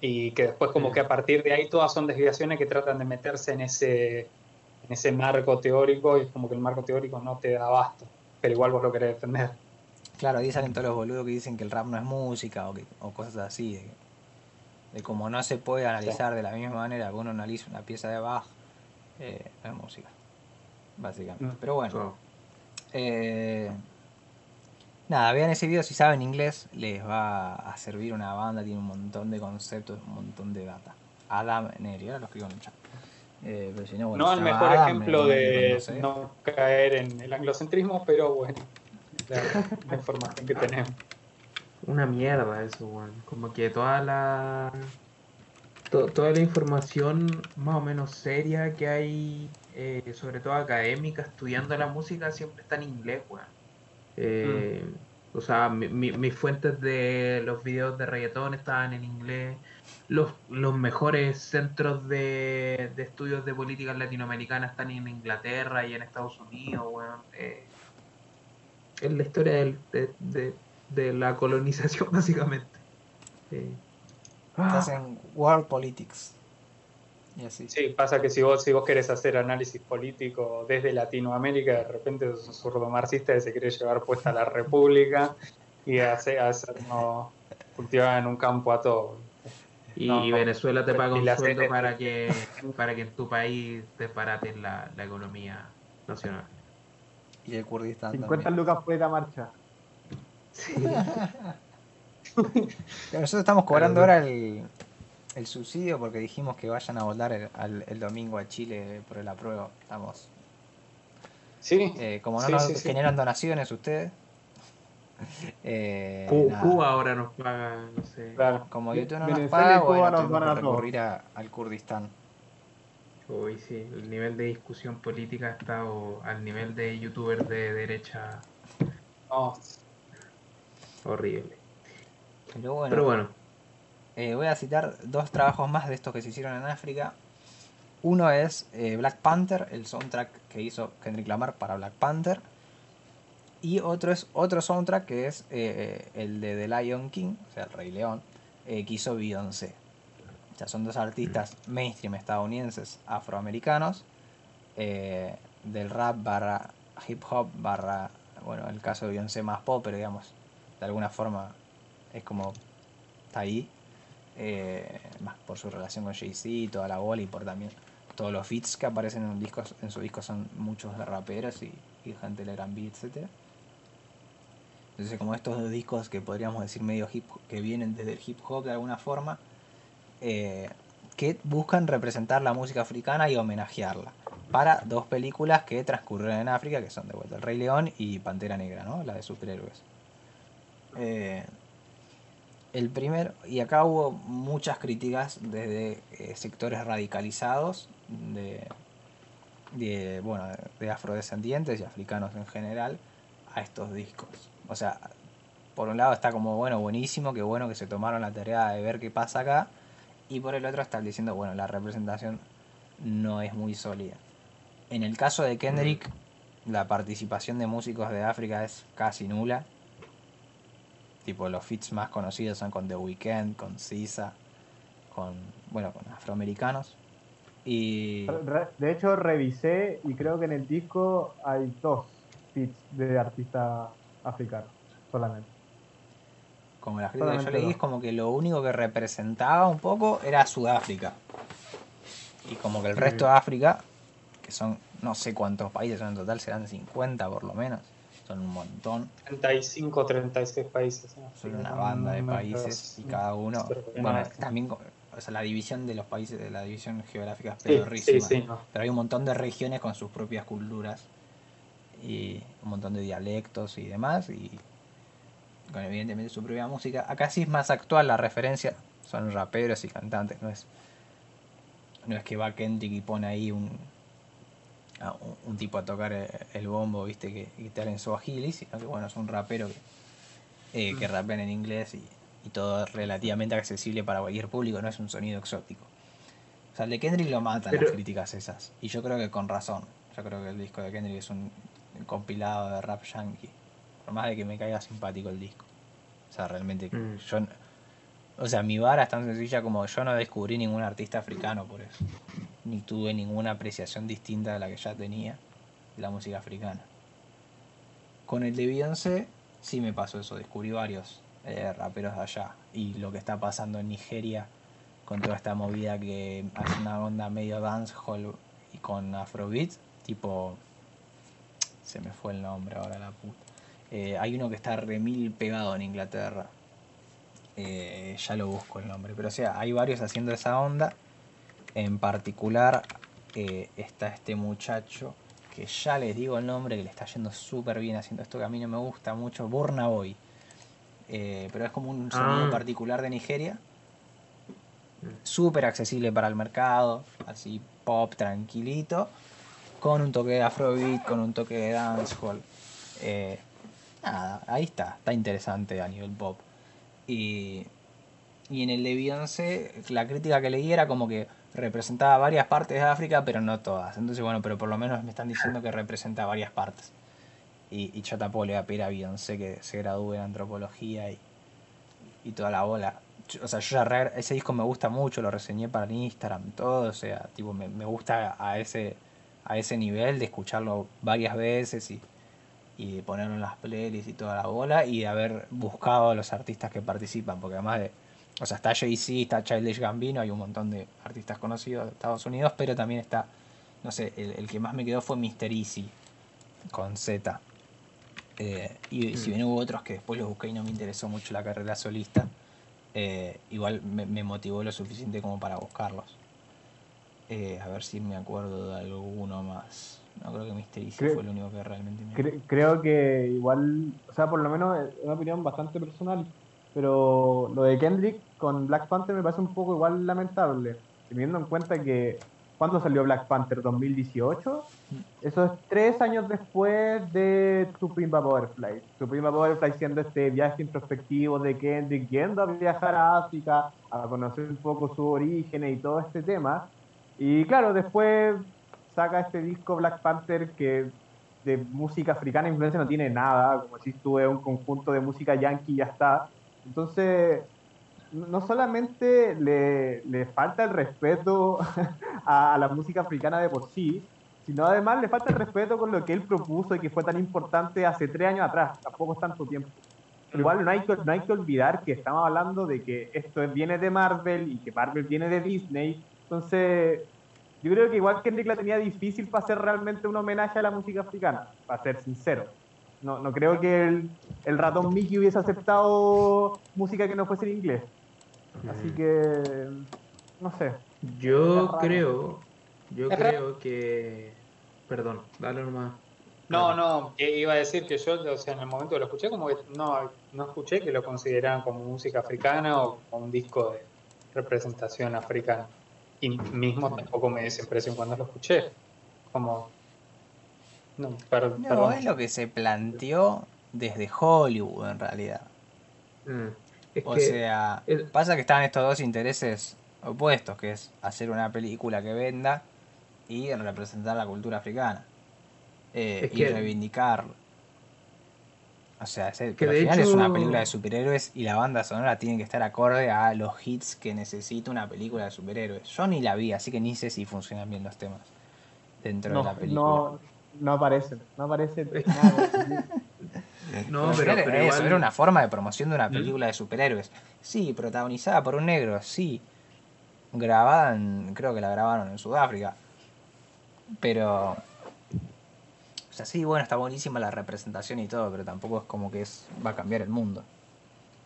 Y que después como que a partir de ahí todas son desviaciones que tratan de meterse en ese, en ese marco teórico y es como que el marco teórico no te da abasto, pero igual vos lo querés defender. claro, ahí salen todos los boludos que dicen que el rap no es música o, que, o cosas así. De, de como no se puede analizar de la misma manera que uno analiza una pieza de Bach, eh, no es música. Básicamente. Mm. Pero bueno. Eh, nada, vean ese video si saben inglés, les va a servir una banda, tiene un montón de conceptos, un montón de data. Adam Neri, ahora lo escribo en el chat. Eh, pero si no, bueno, no el mejor Adam, ejemplo Neri, de no sé. no caer en el anglocentrismo, pero bueno, la, la información que tenemos. una mierda eso, weón. Como que toda la. to- toda la información más o menos seria que hay, eh, sobre todo académica, estudiando la música, siempre está en inglés, weón. Eh, O sea, mi- mi- mis fuentes de los videos de reggaetón estaban en inglés. Los, los mejores centros de, de estudios de políticas latinoamericanas están en Inglaterra y en Estados Unidos, weón. Eh, es la historia de, de- de la colonización, básicamente. Eh, Estás en World Politics. Y así. Sí, pasa que si vos, si vos querés hacer análisis político desde Latinoamérica, de repente sos un zurdo marxista que se quiere llevar puesta la república y hace, hacernos cultivar en un campo a todo. y No, no. Venezuela te paga Y un la sueldo CNT. para que, para que en tu país desbaraten la, la economía nacional. Y el Kurdistán 50 también. lucas por ir a marcha. Que Nosotros estamos cobrando ahora el, el subsidio porque dijimos que vayan a votar el, al- el domingo a Chile por el apruebo. Estamos. Sí, eh, como no Sí, nos sí, sí. generan donaciones ustedes. eh. Cuba ahora nos paga, no sé. claro. Como YouTube no nos paga, Cuba bueno, nos que a recurrir a- al Kurdistán. Uy, sí, el nivel de discusión política ha estado al nivel de youtubers de derecha No, horrible. Pero bueno, Pero bueno, eh, voy a citar dos trabajos más de estos que se hicieron en África. Uno es eh, Black Panther, el soundtrack que hizo Kendrick Lamar para Black Panther. Y otro es otro soundtrack que es eh, el de The Lion King, o sea, el Rey León, que hizo Beyoncé. O sea, son dos artistas mainstream estadounidenses afroamericanos del rap barra hip hop barra, bueno, el caso de Beyoncé más pop, pero digamos, de alguna forma es como está ahí. Eh, más por su relación con Jay-Z y toda la bola y por también todos los beats que aparecen en, en su disco son muchos de raperos y, y gente del R&B, etc. Entonces como estos dos discos que podríamos decir medio hip que vienen desde el hip hop de alguna forma, eh, que buscan representar la música africana y homenajearla para dos películas que transcurrieron en África, que son de vuelta El Rey León y Pantera Negra, ¿no? La de superhéroes. Eh, el primer, y acá hubo muchas críticas desde eh, sectores radicalizados de, de, bueno, de afrodescendientes y africanos en general a estos discos. O sea, por un lado está como, bueno, buenísimo, que bueno que se tomaron la tarea de ver qué pasa acá, y por el otro están diciendo, bueno, la representación no es muy sólida. En el caso de Kendrick, la participación de músicos de África es casi nula. Tipo, los feats más conocidos son con The Weeknd, con Sisa, con, bueno, con afroamericanos. Y De hecho, revisé y creo que en el disco hay dos feats de artistas africanos solamente. como las críticas que yo leí, es como que lo único que representaba un poco era Sudáfrica. Y como que el resto de África, que son no sé cuántos países son en total, serán 50 por lo menos, son un montón. 35, 36 países. ¿no? Son una banda de no- países y cada uno, bueno, también, o sea, la división de los países, de la división geográfica es Sí, pedorrísima. sí, sí, no. Pero hay un montón de regiones con sus propias culturas y un montón de dialectos y demás y con evidentemente su propia música. Acá sí es más actual la referencia, son raperos y cantantes, no es no es que va Kendrick y pone ahí un a un, un tipo a tocar el, el bombo, viste, que, que te habla en Swahili, sino que bueno, es un rapero que, eh, que rapean en inglés y, y todo relativamente accesible para cualquier público, no es un sonido exótico. O sea, el de Kendrick lo matan Pero- las críticas esas. Y yo creo que con razón. Yo creo que el disco de Kendrick es un compilado de rap yankee. Por más de que me caiga simpático el disco. O sea, realmente Mm. yo... O sea, mi vara es tan sencilla como yo no descubrí ningún artista africano por eso. Ni tuve ninguna apreciación distinta de la que ya tenía de la música africana. Con el de Beyoncé sí me pasó eso, descubrí varios eh, raperos de allá. Y lo que está pasando en Nigeria con toda esta movida que hace una onda medio dancehall y con afrobeat, tipo... Se me fue el nombre ahora la puta. Eh, hay uno que está remil pegado en Inglaterra. Eh, ya lo busco el nombre. Pero o sea, hay varios haciendo esa onda. En particular eh, está este muchacho que ya les digo el nombre, que le está yendo súper bien haciendo esto que a mí no me gusta mucho, Burna Boy. Eh, pero es como un sonido Ah. particular de Nigeria. Súper accesible para el mercado, así pop tranquilito, con un toque de afrobeat, con un toque de dancehall. Eh, nada, ahí está, está interesante a nivel pop. Y, y en el de Beyoncé, la crítica que leí era como que representaba varias partes de África, pero no todas. Entonces, bueno, pero por lo menos me están diciendo que representa varias partes. Y, y yo tampoco le voy a pedir a Beyoncé que se gradúe en antropología y, y toda la bola. O sea, yo ya ese disco me gusta mucho, lo reseñé para el Instagram, todo. O sea, tipo, me, me gusta a ese, a ese nivel de escucharlo varias veces y, y de ponerlo en las playlists y toda la bola y de haber buscado a los artistas que participan, porque además de, o sea, está Jay-Z, está Childish Gambino, hay un montón de artistas conocidos de Estados Unidos, pero también está, no sé, el, que más me quedó fue Mr. Easy, con Z. Eh, y si bien hubo otros que después los busqué y no me interesó mucho la carrera solista, eh, igual me motivó lo suficiente como para buscarlos. Eh, a ver si me acuerdo de alguno más. No creo que Mr. Easy Cre- fue el único que realmente me... Cre- creo que igual, o sea, por lo menos es una opinión bastante personal, pero lo de Kendrick con Black Panther me parece un poco igual lamentable, teniendo en cuenta que ¿cuándo salió Black Panther? ¿2018? Eso es tres años después de To Pimp a Butterfly. To Pimp a Butterfly siendo este viaje introspectivo de Kendrick yendo a viajar a África, a conocer un poco su origen y todo este tema. Y claro, después saca este disco Black Panther que de música africana influencia no tiene nada, como si estuve un conjunto de música yankee y ya está. Entonces, no solamente le, le falta el respeto a, a la música africana de por sí, sino además le falta el respeto con lo que él propuso y que fue tan importante hace tres años atrás, tampoco es tanto tiempo. Igual no hay, que, no hay que olvidar que estamos hablando de que esto viene de Marvel y que Marvel viene de Disney, entonces yo creo que igual Kendrick la tenía difícil para hacer realmente un homenaje a la música africana, para ser sincero. No, no creo que el, el ratón Mickey hubiese aceptado música que no fuese en inglés. Así que, no sé. Yo creo, yo creo que, perdón, dale nomás. No, no, que iba a decir que yo, o sea, en el momento que lo escuché, como que no, no escuché que lo consideraran como música africana o como un disco de representación africana. Y mismo tampoco me impresión cuando lo escuché. Como. No, per- No, perdón. es lo que se planteó desde Hollywood en realidad. Mm, Es O que, sea, el- pasa que están estos dos intereses opuestos, que es hacer una película que venda y representar la cultura africana. Eh, y que- reivindicarlo. O sea, es, Que al final es una película de superhéroes y la banda sonora tiene que estar acorde a los hits que necesita una película de superhéroes. Yo ni la vi, así que ni sé si funcionan bien los temas dentro No, de la película. no, no aparece, no aparece nada. No, pero, pero era eso, igual- era una forma de promoción de una ¿Mm? película de superhéroes. Sí, protagonizada por un negro, sí. Grabada en, creo que la grabaron en Sudáfrica. Pero... O sea, sí, bueno, está buenísima la representación y todo, pero tampoco es como que es va a cambiar el mundo.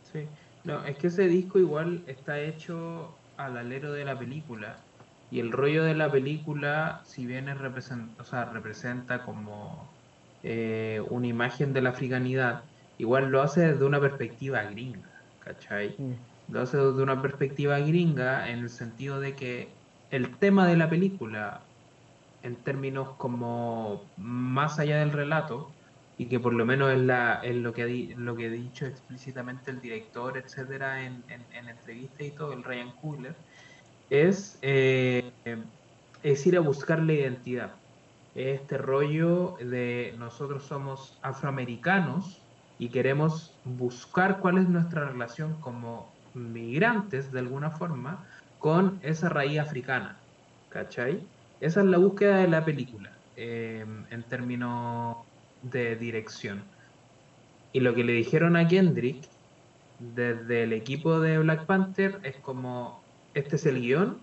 Sí. No, es que ese disco igual está hecho al alero de la película. Y el rollo de la película, si bien es represent- o sea, representa como eh, una imagen de la africanidad, igual lo hace desde una perspectiva gringa, ¿cachai? Lo hace desde una perspectiva gringa en el sentido de que el tema de la película, en términos como más allá del relato, y que por lo menos es, la, es lo, que ha lo que ha dicho explícitamente el director, etcétera, en, en, en entrevistas y todo, el Ryan Coogler, es, eh, es ir a buscar la identidad. Este rollo de nosotros somos afroamericanos y queremos buscar cuál es nuestra relación como migrantes de alguna forma con esa raíz africana. ¿Cachai? Esa es la búsqueda de la película eh, en términos de dirección. Y lo que le dijeron a Kendrick desde el equipo de Black Panther es como, este es el guion,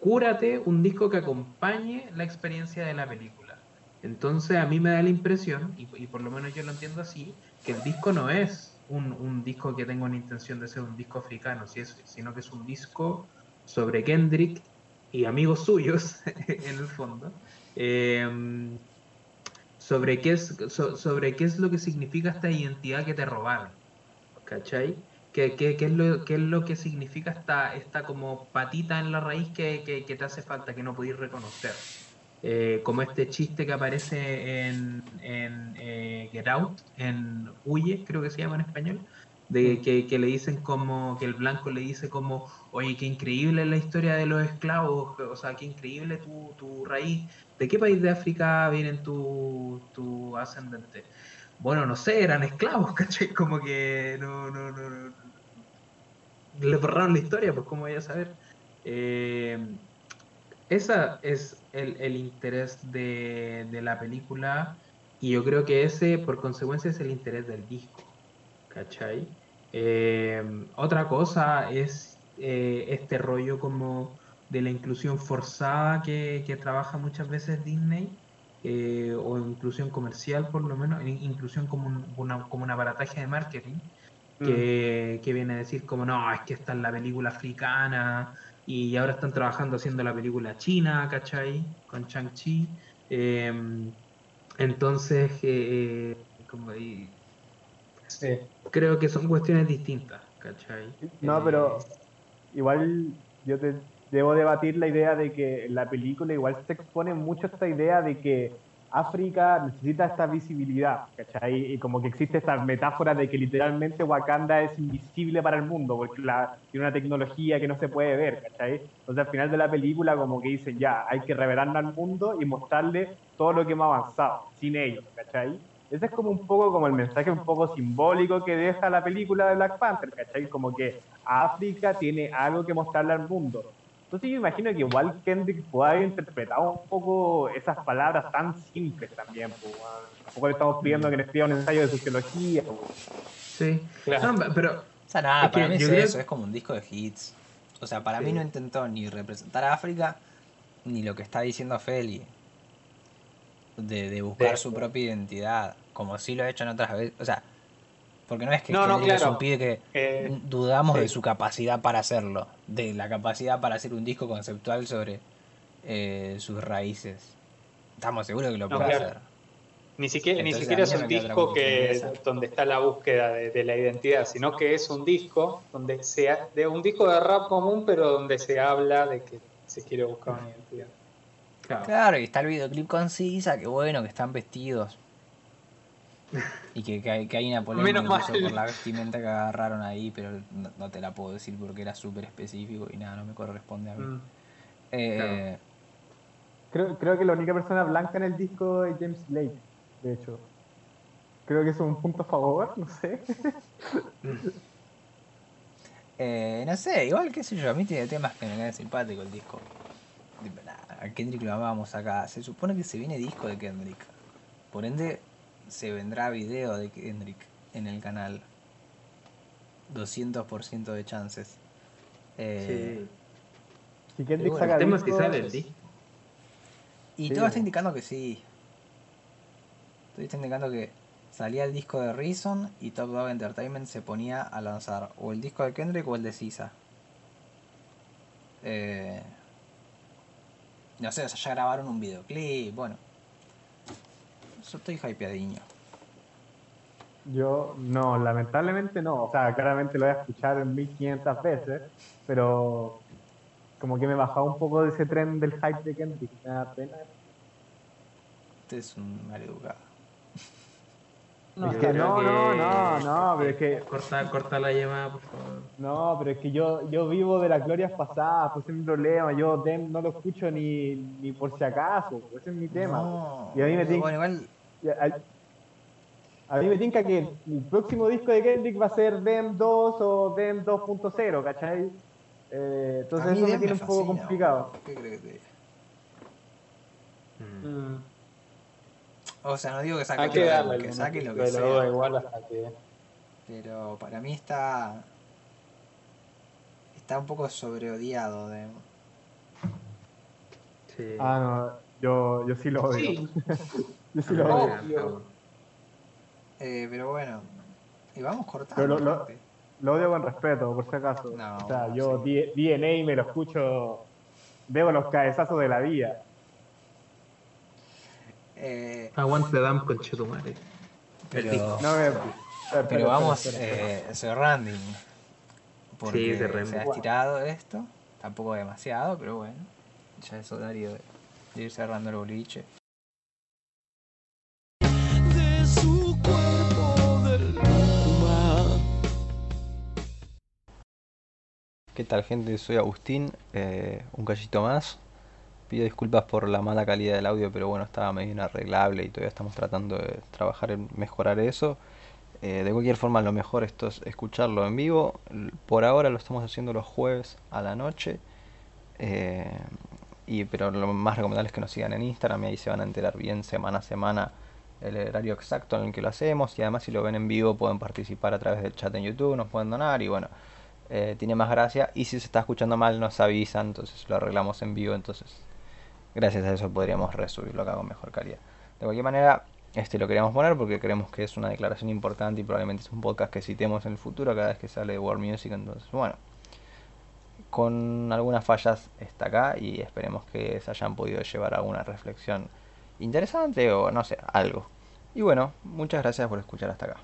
cúrate un disco que acompañe la experiencia de la película. Entonces a mí me da la impresión, y, por lo menos yo lo entiendo así, que el disco no es un, disco que tenga una intención de ser un disco africano, sino que es un disco sobre Kendrick y amigos suyos, en el fondo, eh, sobre, qué es, so- sobre qué es lo que significa esta identidad que te robaron. ¿Cachai? ¿Qué, qué, qué es, lo, qué es lo que significa esta, esta como patita en la raíz que, que- que te hace falta, que no podéis reconocer? Eh, como este chiste que aparece en, en eh, Get Out, en Huye, creo que se llama en español, de que, que le dicen como, que el blanco le dice como, oye, qué increíble la historia de los esclavos, o sea, qué increíble tu, tu raíz, ¿de qué país de África vienen tu, tu ascendente? Bueno, no sé, eran esclavos, ¿cachai? Como que no, no, no, no- le borraron la historia, pues cómo voy a saber. Eh, esa es el, el interés de, de la película y yo creo que ese, por consecuencia, es el interés del disco, ¿cachai? Eh, otra cosa es eh, este rollo como de la inclusión forzada que, que trabaja muchas veces Disney, eh, o inclusión comercial por lo menos, in- inclusión como un, una, como un aparataje de marketing, que, que viene a decir como no, es que esta es la película africana y ahora están trabajando haciendo la película china, ¿cachai? Con Shang-Chi. Eh, entonces, eh, como y- Sí. Creo que son cuestiones distintas, ¿cachai? No, Eh, pero igual yo te debo debatir la idea de que en la película igual se expone mucho esta idea de que África necesita esta visibilidad, ¿cachai? Y como que existe esta metáfora de que literalmente Wakanda es invisible para el mundo, porque la, tiene una tecnología que no se puede ver, ¿cachai? Entonces al final de la película como que dicen, ya, hay que revelarla al mundo y mostrarle todo lo que hemos avanzado, sin ellos, ¿cachai? Ese es como un poco como el mensaje un poco simbólico que deja la película de Black Panther, ¿cachai? Como que África tiene algo que mostrarle al mundo. Entonces yo imagino que igual Kendrick puede haber interpretado un poco esas palabras tan simples también, pues. Tampoco le estamos pidiendo que le escriba un ensayo de sociología, pues. Sí, Claro. No, pero O sea, nada, Es para mí es yo creo- eso, es como un disco de hits. O sea, para mí Sí. no intentó ni representar a África, ni lo que está diciendo Feli. De, de buscar De- su propia identidad, como sí lo ha hecho en otras veces. O sea, porque no es que No, no, es un pibe que Eh, dudamos sí. de su capacidad para hacerlo, de la capacidad para hacer un disco conceptual sobre eh, sus raíces. Estamos seguros que lo No, puede claro. hacer. Ni siquiera, ni es un disco que donde está la búsqueda de, de la identidad, sino que es un disco donde se ha- de un disco de rap común, pero donde se habla de que se quiere buscar una identidad. claro, Claro, y está el videoclip con Sisa, que bueno, que están vestidos. Y que, que hay, que hay una polémica incluso por la vestimenta que agarraron ahí, pero no, no te la puedo decir porque era súper específico y nada, no me corresponde a mí. Mm. Eh, creo, creo que la única persona blanca en el disco es James Blake, de hecho. Creo que es un punto a favor, no sé. Eh, no sé, igual qué sé yo, a mí tiene temas que me caen simpático el disco. A Kendrick lo amábamos acá. Se supone que se viene disco de Kendrick. Por ende, se vendrá video de Kendrick en el canal. 200% de chances. Eh, Si Kendrick bueno, saca El tema es si sale el disco. y Sí, todo está indicando que sí. Todo está indicando que salía el disco de Reason y Top Dog Entertainment se ponía a lanzar o el disco de Kendrick o el de Sisa. Eh, no sé, o sea, ya grabaron un videoclip, bueno. Yo estoy hypeadiño. Yo, no, lamentablemente no. O sea, claramente lo voy a escuchar 1500 veces, pero como que me he bajado un poco de ese tren del hype de Kendrick. Me da pena. Este es un maleducado. No, es que no, que- no, no, no, pero es que Corta, corta la llamada, por favor. No, pero es que yo, yo vivo de las glorias pasadas, pues ese es mi problema. Yo no lo escucho ni, ni por si acaso, pues ese es mi tema. No, Y a mí me bueno, igual A, a mí me tinca que el próximo disco de Kendrick va a ser Dem 2 o Dem 2.0, ¿cachai? Eh, entonces a mí eso me tiene un poco complicado. ¿Qué crees que te diga? Mm. O sea, no digo que saque, Hay lo que darle que saque lo que duda sea. igual hasta que. Pero para mí está. Está un poco sobreodiado de. Sí. Ah, no, yo, yo sí lo odio. Sí, Yo sí lo odio. Eh, pero bueno. Y vamos cortando. Pero lo- lo-. Lo odio con respeto, por si acaso. No, o sea, yo sí. DNA me lo escucho, veo los cabezazos de la vida. Eh, Aguante Dam con Chetumare. pero, No me... pero vamos eh, cerrando. Porque Sí, se ha estirado esto. Tampoco demasiado, pero bueno. Ya es horario de, de ir cerrando el boliche. ¿Qué tal gente? Soy Agustín, eh, un cachito más. Pido disculpas por la mala calidad del audio, pero bueno, estaba medio inarreglable y todavía estamos tratando de trabajar en mejorar eso. Eh, de cualquier forma, lo mejor esto es escucharlo en vivo. Por ahora lo estamos haciendo los jueves a la noche. eh, y, pero lo más recomendable es que nos sigan en Instagram y ahí se van a enterar bien semana a semana el horario exacto en el que lo hacemos. Y además, si lo ven en vivo, pueden participar a través del chat en YouTube, nos pueden donar y bueno eh, tiene más gracia. Y si se está escuchando mal, nos avisan, entonces lo arreglamos en vivo. Entonces, gracias a eso podríamos resubirlo acá con mejor calidad. De cualquier manera, este lo queríamos poner porque creemos que es una declaración importante y probablemente es un podcast que citemos en el futuro cada vez que sale World Music. Entonces, bueno, con algunas fallas está acá y esperemos que se hayan podido llevar alguna reflexión interesante o no sé, algo. Y bueno, muchas gracias por escuchar hasta acá.